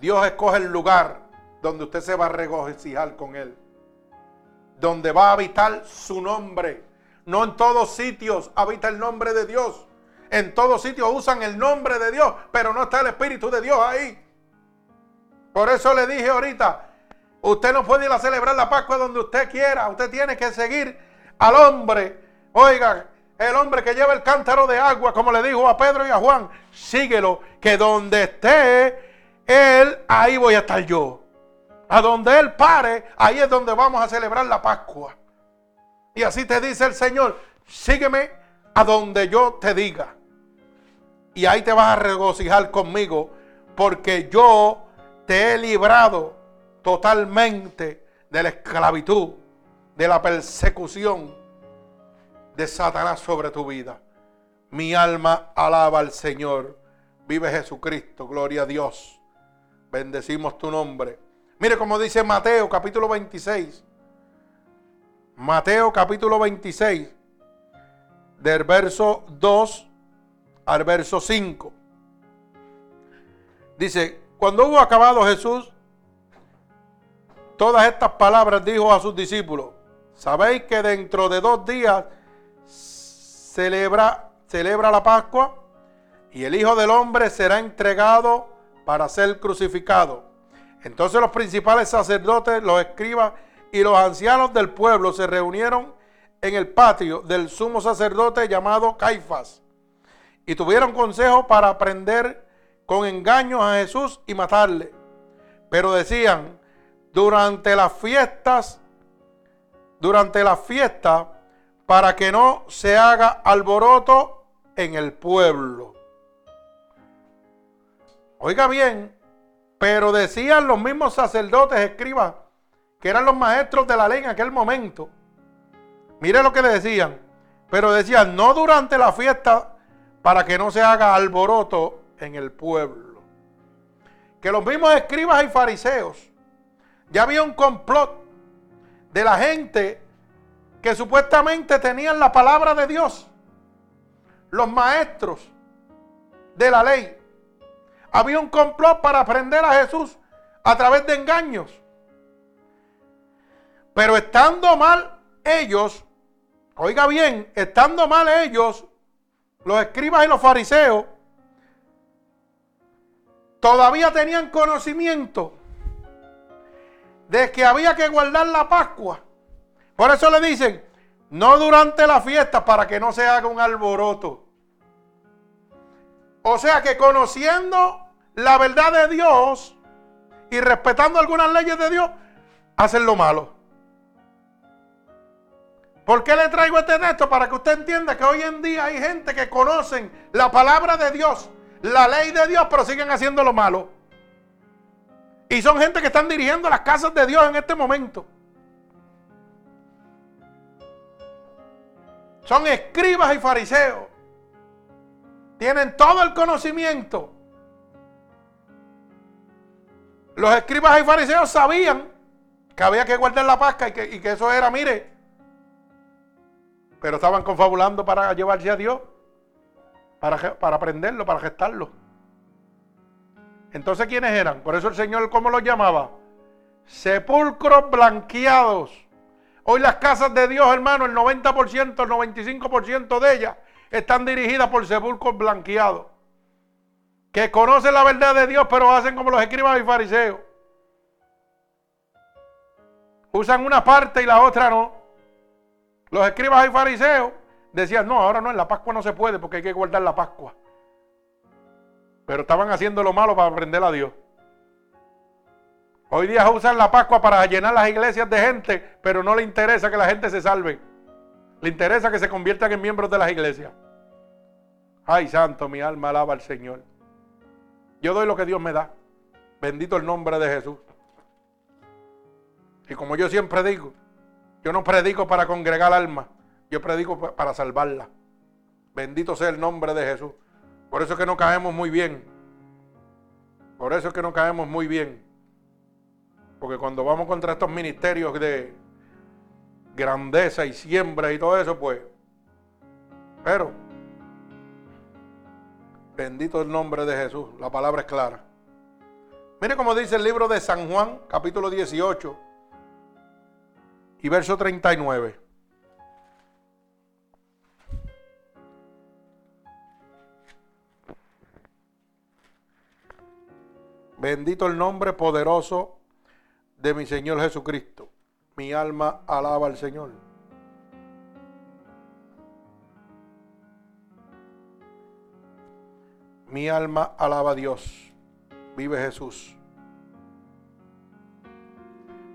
Speaker 1: Dios escoge el lugar donde usted se va a regocijar con Él, donde va a habitar su nombre. No en todos sitios habita el nombre de Dios. En todos sitios usan el nombre de Dios, pero no está el Espíritu de Dios ahí. Por eso le dije ahorita, Usted no puede ir a celebrar la Pascua donde usted quiera. Usted tiene que seguir al hombre. Oiga, el hombre que lleva el cántaro de agua, como le dijo a Pedro y a Juan, síguelo, que donde esté él, ahí voy a estar yo. A donde él pare, ahí es donde vamos a celebrar la Pascua. Y así te dice el Señor, sígueme a donde yo te diga. Y ahí te vas a regocijar conmigo, porque yo te he librado totalmente de la esclavitud, de la persecución de Satanás sobre tu vida. Mi alma alaba al Señor. Vive Jesucristo, gloria a Dios. Bendecimos tu nombre. Mire como dice Mateo capítulo 26. Mateo capítulo 26, del verso 2 al verso 5. Dice, cuando hubo acabado Jesús todas estas palabras dijo a sus discípulos, sabéis que dentro de dos días celebra, celebra la Pascua y el Hijo del Hombre será entregado para ser crucificado. Entonces los principales sacerdotes, los escribas y los ancianos del pueblo se reunieron en el patio del sumo sacerdote llamado Caifás y tuvieron consejo para prender con engaños a Jesús y matarle. Pero decían, durante las fiestas, durante las fiestas, para que no se haga alboroto en el pueblo. Oiga bien, pero decían los mismos sacerdotes, escribas, que eran los maestros de la ley en aquel momento. Mire lo que le decían. Pero decían, no durante la fiesta, para que no se haga alboroto en el pueblo. Que los mismos escribas y fariseos Ya había un complot de la gente que supuestamente tenían la palabra de Dios. Los maestros de la ley. Había un complot para aprender a Jesús a través de engaños. Pero estando mal ellos, oiga bien, estando mal ellos, los escribas y los fariseos, todavía tenían conocimiento de que había que guardar la Pascua. Por eso le dicen, no durante la fiesta para que no se haga un alboroto. O sea que conociendo la verdad de Dios y respetando algunas leyes de Dios, hacen lo malo. ¿Por qué le traigo este texto? Para que usted entienda que hoy en día hay gente que conocen la palabra de Dios, la ley de Dios, pero siguen haciendo lo malo. Y son gente que están dirigiendo las casas de Dios en este momento. Son escribas y fariseos. Tienen todo el conocimiento. Los escribas y fariseos sabían que había que guardar la Pascua y que, eso era, mire, pero estaban confabulando para llevarse a Dios, para, para aprenderlo, para gestarlo. Entonces, ¿quiénes eran? Por eso el Señor, ¿cómo los llamaba? Sepulcros blanqueados. Hoy las casas de Dios, hermano, el 90%, el 95% de ellas están dirigidas por sepulcros blanqueados. Que conocen la verdad de Dios, pero hacen como los escribas y fariseos. Usan una parte y la otra no. Los escribas y fariseos decían, no, ahora no, en la Pascua no se puede porque hay que guardar la Pascua. Pero estaban haciendo lo malo para aprender a Dios. Hoy día usan la Pascua para llenar las iglesias de gente, pero no le interesa que la gente se salve. Le interesa que se conviertan en miembros de las iglesias. Ay, santo, mi alma alaba al Señor. Yo doy lo que Dios me da. Bendito el nombre de Jesús. Y como yo siempre digo, yo no predico para congregar alma, yo predico para salvarla. Bendito sea el nombre de Jesús. Por eso es que no caemos muy bien. Por eso es que no caemos muy bien. Porque cuando vamos contra estos ministerios de grandeza y siembra y todo eso, pues. Pero, bendito el nombre de Jesús. La palabra es clara. Mire cómo dice el libro de San Juan, capítulo 18 y verso 39. Bendito el nombre poderoso de mi Señor Jesucristo. Mi alma alaba al Señor. Mi alma alaba a Dios. Vive Jesús.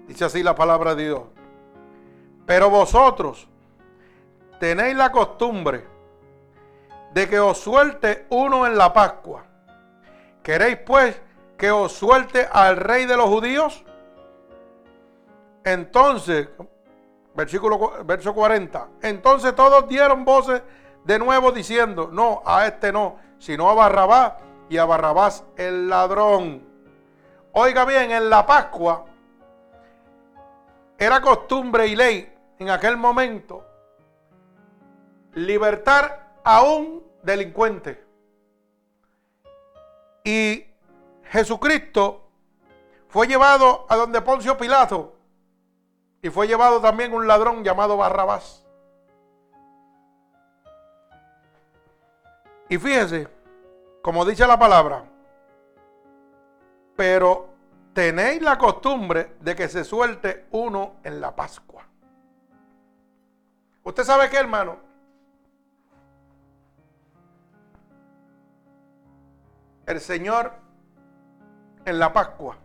Speaker 1: Dice así la palabra de Dios. Pero vosotros tenéis la costumbre de que os suelte uno en la Pascua. ¿Queréis pues que os suelte al rey de los judíos? Entonces, versículo, verso 40, entonces todos dieron voces de nuevo diciendo, no, a este no, sino a Barrabás y a Barrabás el ladrón. Oiga bien, en la Pascua era costumbre y ley en aquel momento libertar a un delincuente. Y Jesucristo fue llevado a donde Poncio Pilato y fue llevado también un ladrón llamado Barrabás. Y fíjese, como dice la palabra, pero tenéis la costumbre de que se suelte uno en la Pascua. ¿Usted sabe qué, hermano? El Señor en la Pascua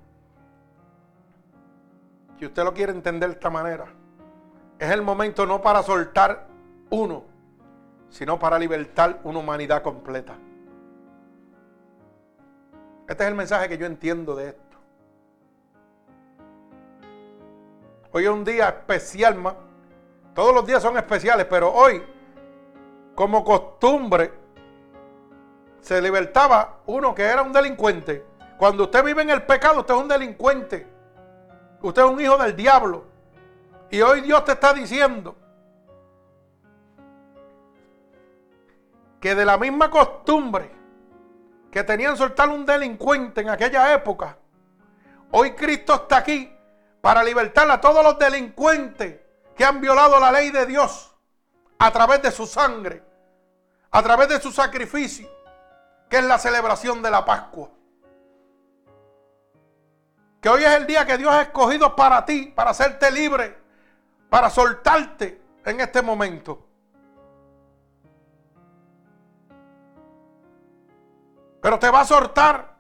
Speaker 1: si usted lo quiere entender de esta manera, es el momento no para soltar uno, sino para libertar una humanidad completa. Este es el mensaje que yo entiendo de esto. Hoy es un día especial, todos los días son especiales, pero hoy, como costumbre, se libertaba uno que era un delincuente. Cuando usted vive en el pecado, usted es un delincuente. Usted es un hijo del diablo. Y hoy Dios te está diciendo que de la misma costumbre que tenían soltar un delincuente en aquella época, hoy Cristo está aquí para libertar a todos los delincuentes que han violado la ley de Dios a través de su sangre, a través de su sacrificio, que es la celebración de la Pascua. Que hoy es el día que Dios ha escogido para ti, para hacerte libre, para soltarte en este momento. Pero te va a soltar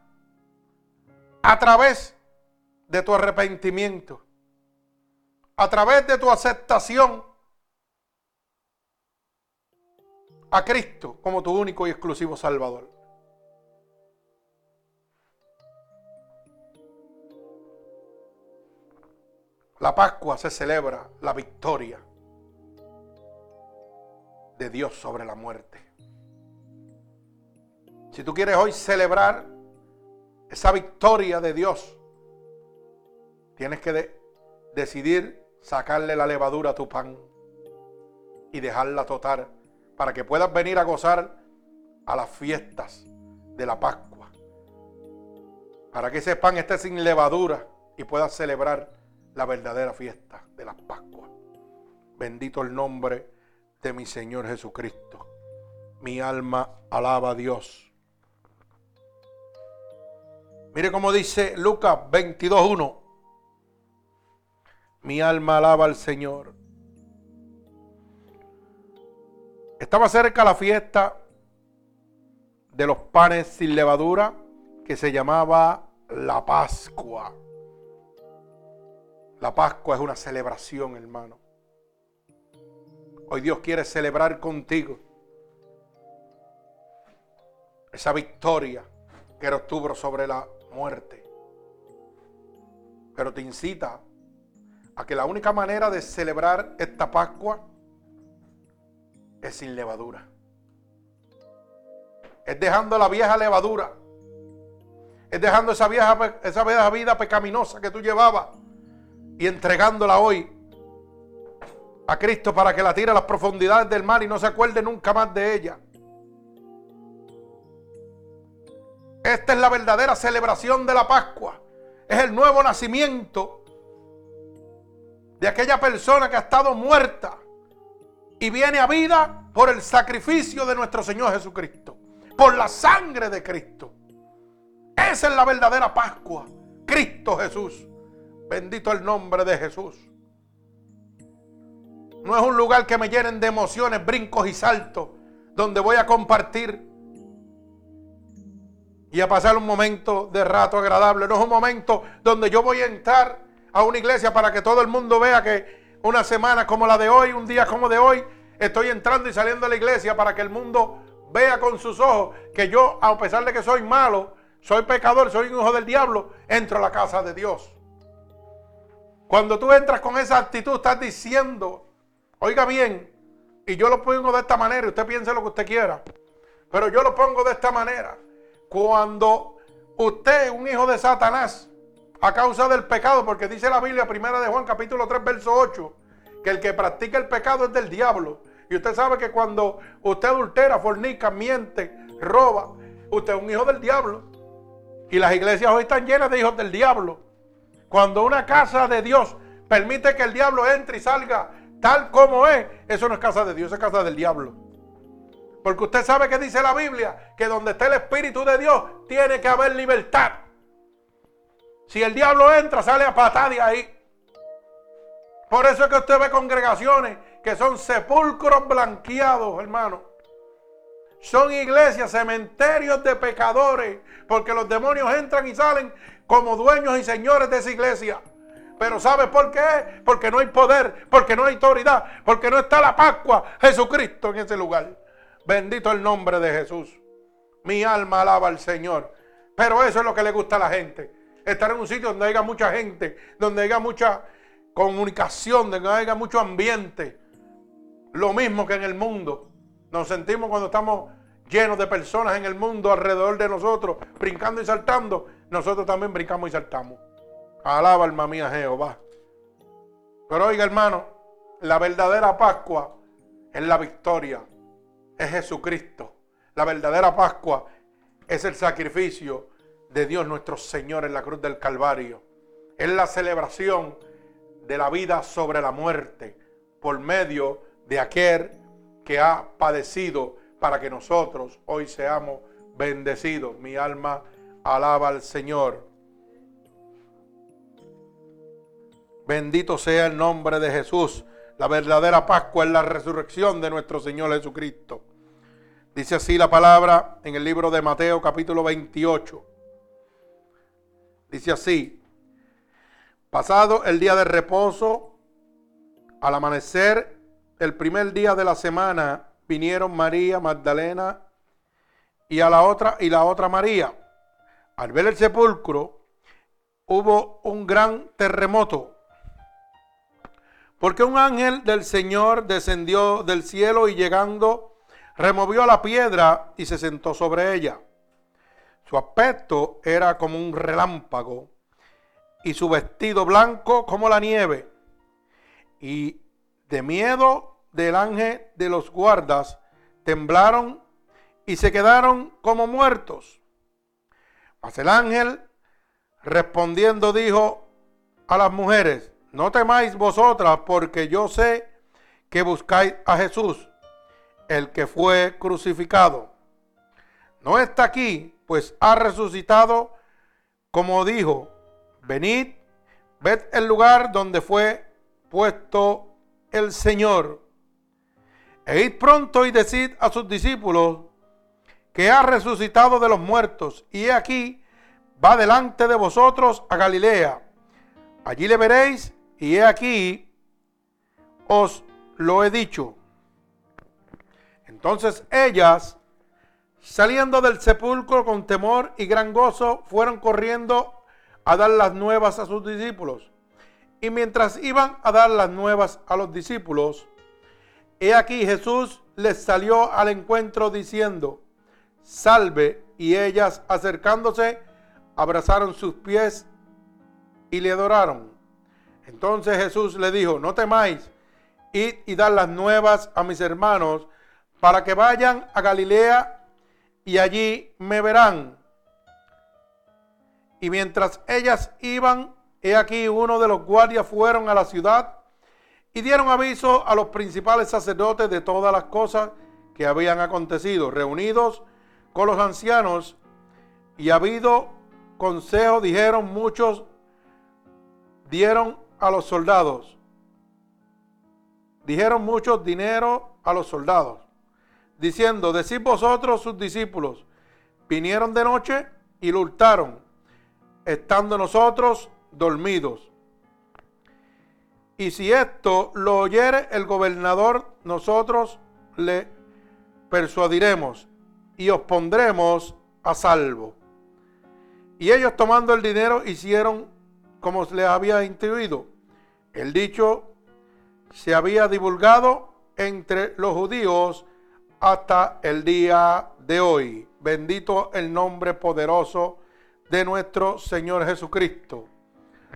Speaker 1: a través de tu arrepentimiento, a través de tu aceptación a Cristo como tu único y exclusivo Salvador. La Pascua se celebra la victoria de Dios sobre la muerte. Si tú quieres hoy celebrar esa victoria de Dios, tienes que decidir sacarle la levadura a tu pan y dejarla total para que puedas venir a gozar a las fiestas de la Pascua. Para que ese pan esté sin levadura y puedas celebrar la verdadera fiesta de la Pascua. Bendito el nombre de mi Señor Jesucristo. Mi alma alaba a Dios. Mire cómo dice Lucas 22.1. Mi alma alaba al Señor. Estaba cerca la fiesta de los panes sin levadura que se llamaba la Pascua. La Pascua es una celebración, hermano. Hoy Dios quiere celebrar contigo esa victoria que obtuvo sobre la muerte. Pero te incita a que la única manera de celebrar esta Pascua es sin levadura. Es dejando la vieja levadura. Es dejando esa vieja, esa vieja vida pecaminosa que tú llevabas y entregándola hoy a Cristo para que la tire a las profundidades del mar y no se acuerde nunca más de ella. Esta es la verdadera celebración de la Pascua. Es el nuevo nacimiento de aquella persona que ha estado muerta y viene a vida por el sacrificio de nuestro Señor Jesucristo, por la sangre de Cristo. Esa es la verdadera Pascua, Cristo Jesús. Bendito el nombre de Jesús. No es un lugar que me llenen de emociones, brincos y saltos, donde voy a compartir y a pasar un momento de rato agradable. No es un momento donde yo voy a entrar a una iglesia para que todo el mundo vea que una semana como la de hoy, un día como de hoy, estoy entrando y saliendo de la iglesia para que el mundo vea con sus ojos que yo, a pesar de que soy malo, soy pecador, soy un hijo del diablo, entro a la casa de Dios. Cuando tú entras con esa actitud, estás diciendo, oiga bien, y yo lo pongo de esta manera, y usted piense lo que usted quiera, pero yo lo pongo de esta manera. Cuando usted es un hijo de Satanás a causa del pecado, porque dice la Biblia, primera de Juan, capítulo 3, verso 8, que el que practica el pecado es del diablo. Y usted sabe que cuando usted adultera, fornica, miente, roba, usted es un hijo del diablo. Y las iglesias hoy están llenas de hijos del diablo. Cuando una casa de Dios permite que el diablo entre y salga tal como es, eso no es casa de Dios, es casa del diablo. Porque usted sabe que dice la Biblia, que donde está el Espíritu de Dios tiene que haber libertad. Si el diablo entra, sale a patar de ahí. Por eso es que usted ve congregaciones que son sepulcros blanqueados, hermano. Son iglesias, cementerios de pecadores, porque los demonios entran y salen como dueños y señores de esa iglesia. Pero ¿sabe por qué? Porque no hay poder, porque no hay autoridad, porque no está la Pascua, Jesucristo en ese lugar. Bendito el nombre de Jesús. Mi alma alaba al Señor. Pero eso es lo que le gusta a la gente. Estar en un sitio donde haya mucha gente, donde haya mucha comunicación, donde haya mucho ambiente. Lo mismo que en el mundo. Nos sentimos cuando estamos llenos de personas en el mundo alrededor de nosotros, brincando y saltando. Nosotros también brincamos y saltamos. Alaba alma mía Jehová. Pero oiga hermano, la verdadera Pascua es la victoria, es Jesucristo. La verdadera Pascua es el sacrificio de Dios nuestro Señor en la cruz del Calvario. Es la celebración de la vida sobre la muerte por medio de aquel que ha padecido para que nosotros hoy seamos bendecidos. Mi alma alaba al Señor. Bendito sea el nombre de Jesús. La verdadera Pascua es la resurrección de nuestro Señor Jesucristo. Dice así la palabra en el libro de Mateo capítulo 28. Dice así, pasado el día de reposo, al amanecer el primer día de la semana, vinieron María Magdalena y a la otra y la otra María. Al ver el sepulcro, hubo un gran terremoto porque un ángel del Señor descendió del cielo y llegando, removió la piedra y se sentó sobre ella. Su aspecto era como un relámpago y su vestido blanco como la nieve. Y de miedo del ángel de los guardas temblaron y se quedaron como muertos. Mas el ángel respondiendo dijo a las mujeres, no temáis vosotras, porque yo sé que buscáis a Jesús, el que fue crucificado. No está aquí, pues ha resucitado, como dijo, venid, ved el lugar donde fue puesto el Señor. E id pronto y decid a sus discípulos que ha resucitado de los muertos, y he aquí, va delante de vosotros a Galilea. Allí le veréis y he aquí, os lo he dicho. Entonces ellas, saliendo del sepulcro con temor y gran gozo, fueron corriendo a dar las nuevas a sus discípulos. Y mientras iban a dar las nuevas a los discípulos, he aquí Jesús les salió al encuentro diciendo, salve, y ellas acercándose, abrazaron sus pies y le adoraron. Entonces Jesús le dijo, no temáis, id y dar las nuevas a mis hermanos para que vayan a Galilea y allí me verán. Y mientras ellas iban, he aquí uno de los guardias fueron a la ciudad y dieron aviso a los principales sacerdotes de todas las cosas que habían acontecido, reunidos con los ancianos y habido consejo, dijeron muchos, dieron a los soldados. Dijeron muchos dinero a los soldados, diciendo, decid vosotros sus discípulos, vinieron de noche y lo hurtaron, estando nosotros dormidos. Y si esto lo oyere el gobernador, nosotros le persuadiremos y os pondremos a salvo. Y ellos tomando el dinero hicieron como les había instruido. El dicho se había divulgado entre los judíos hasta el día de hoy. Bendito el nombre poderoso de nuestro Señor Jesucristo.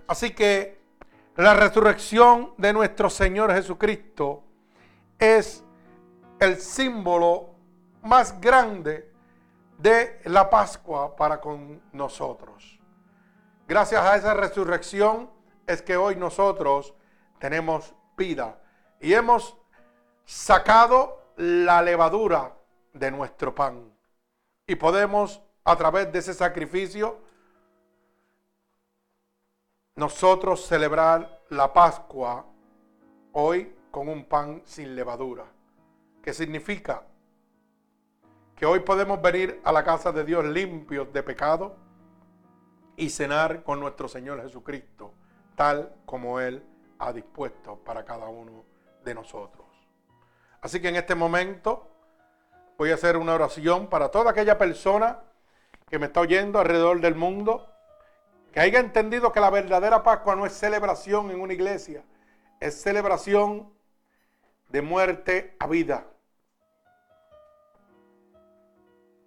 Speaker 1: Así que la resurrección de nuestro Señor Jesucristo es el símbolo más grande de la Pascua para con nosotros. Gracias a esa resurrección es que hoy nosotros tenemos vida y hemos sacado la levadura de nuestro pan. Y podemos, a través de ese sacrificio, nosotros celebrar la Pascua hoy con un pan sin levadura. ¿Qué significa? Que hoy podemos venir a la casa de Dios limpios de pecado y cenar con nuestro Señor Jesucristo, tal como Él ha dispuesto para cada uno de nosotros. Así que en este momento voy a hacer una oración para toda aquella persona que me está oyendo alrededor del mundo, que haya entendido que la verdadera Pascua no es celebración en una iglesia, es celebración de muerte a vida.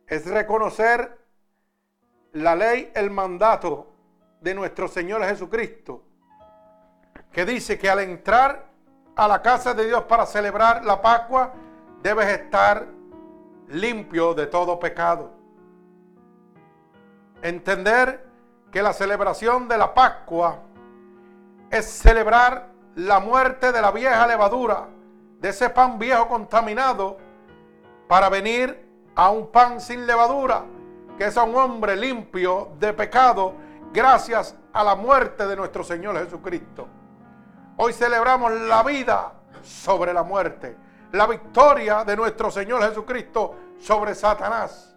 Speaker 1: Es reconocer la ley, el mandato de nuestro Señor Jesucristo, que dice que al entrar a la casa de Dios para celebrar la Pascua, debes estar limpio de todo pecado. Entender que la celebración de la Pascua es celebrar la muerte de la vieja levadura, de ese pan viejo contaminado, para venir a un pan sin levadura, que es a un hombre limpio de pecado, gracias a la muerte de nuestro Señor Jesucristo. Hoy celebramos la vida sobre la muerte, la victoria de nuestro Señor Jesucristo sobre Satanás.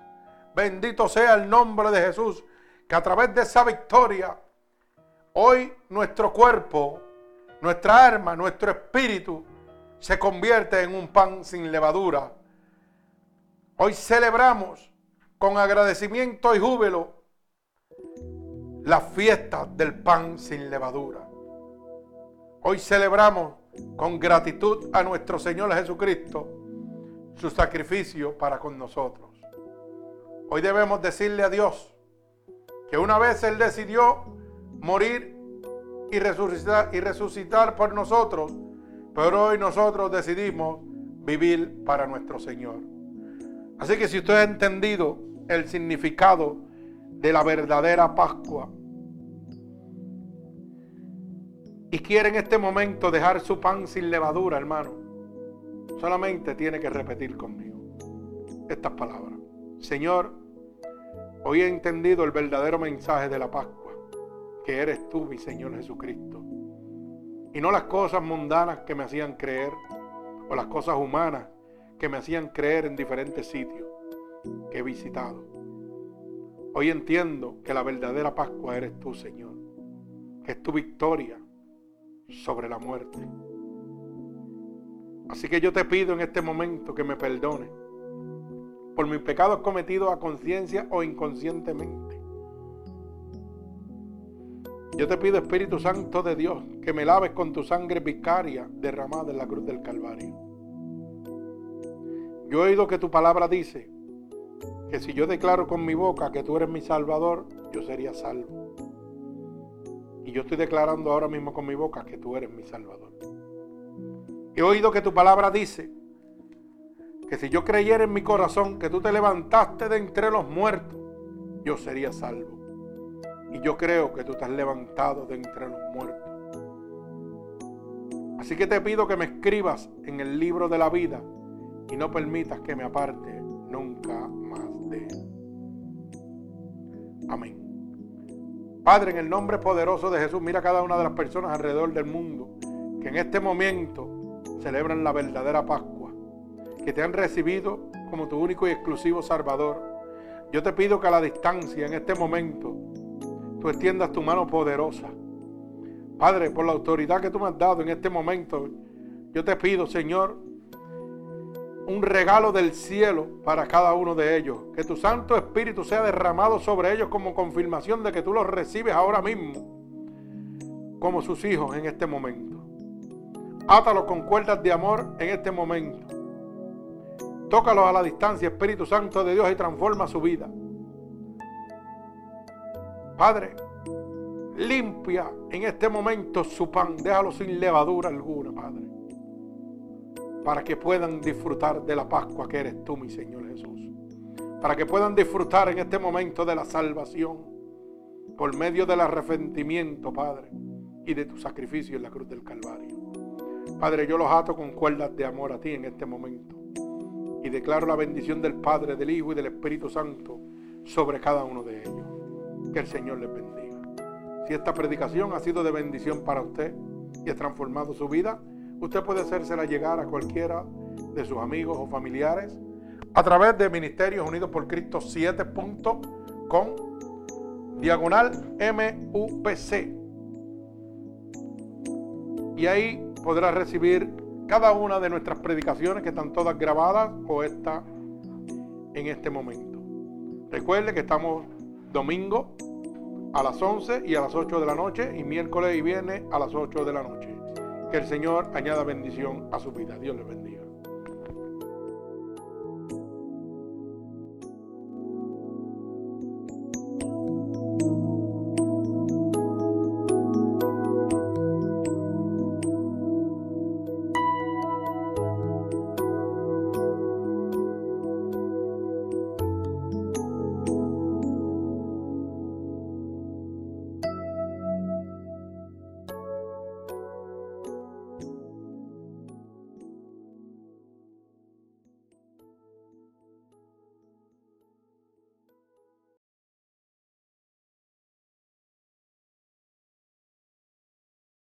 Speaker 1: Bendito sea el nombre de Jesús, que a través de esa victoria, hoy nuestro cuerpo, nuestra alma, nuestro espíritu se convierte en un pan sin levadura. Hoy celebramos con agradecimiento y júbilo la fiesta del pan sin levadura. Hoy celebramos con gratitud a nuestro Señor Jesucristo su sacrificio para con nosotros. Hoy debemos decirle a Dios que una vez Él decidió morir y resucitar, y resucitar por nosotros, pero hoy nosotros decidimos vivir para nuestro Señor. Así que si usted ha entendido el significado de la verdadera Pascua y quiere en este momento dejar su pan sin levadura, hermano, solamente tiene que repetir conmigo estas palabras. Señor, hoy he entendido el verdadero mensaje de la Pascua, que eres tú, mi Señor Jesucristo, y no las cosas mundanas que me hacían creer o las cosas humanas que me hacían creer en diferentes sitios que he visitado. Hoy entiendo que la verdadera Pascua eres tú, Señor, que es tu victoria sobre la muerte. Así que yo te pido en este momento que me perdone por mis pecados cometidos a conciencia o inconscientemente. Yo te pido, Espíritu Santo de Dios, que me laves con tu sangre vicaria derramada en la cruz del Calvario. Yo he oído que tu palabra dice que si yo declaro con mi boca que tú eres mi Salvador, yo sería salvo. Y yo estoy declarando ahora mismo con mi boca que tú eres mi Salvador. He oído que tu palabra dice que si yo creyera en mi corazón que tú te levantaste de entre los muertos, yo sería salvo. Y yo creo que tú te has levantado de entre los muertos. Así que te pido que me escribas en el libro de la vida y no permitas que me aparte nunca más de él. Amén. Padre, en el nombre poderoso de Jesús, mira a cada una de las personas alrededor del mundo que en este momento celebran la verdadera Pascua, que te han recibido como tu único y exclusivo Salvador. Yo te pido que a la distancia, en este momento, tú extiendas tu mano poderosa. Padre, por la autoridad que tú me has dado en este momento, yo te pido, Señor, un regalo del cielo para cada uno de ellos. Que tu Santo Espíritu sea derramado sobre ellos como confirmación de que tú los recibes ahora mismo como sus hijos en este momento. Átalos con cuerdas de amor en este momento. Tócalos a la distancia, Espíritu Santo de Dios, y transforma su vida. Padre, limpia en este momento su pan, déjalo sin levadura alguna, Padre para que puedan disfrutar de la Pascua que eres tú, mi Señor Jesús. Para que puedan disfrutar en este momento de la salvación por medio del arrepentimiento, Padre, y de tu sacrificio en la cruz del Calvario. Padre, yo los ato con cuerdas de amor a ti en este momento y declaro la bendición del Padre, del Hijo y del Espíritu Santo sobre cada uno de ellos. Que el Señor les bendiga. Si esta predicación ha sido de bendición para usted y ha transformado su vida, Usted puede hacérsela llegar a cualquiera de sus amigos o familiares a través de Ministerios Unidos por Cristo 7.com diagonal MUPC. Y ahí podrá recibir cada una de nuestras predicaciones que están todas grabadas o esta en este momento. Recuerde que estamos domingo a las 11 y a las 8 de la noche y miércoles y viernes a las 8 de la noche. Que el Señor añada bendición a su vida. Dios le bendiga.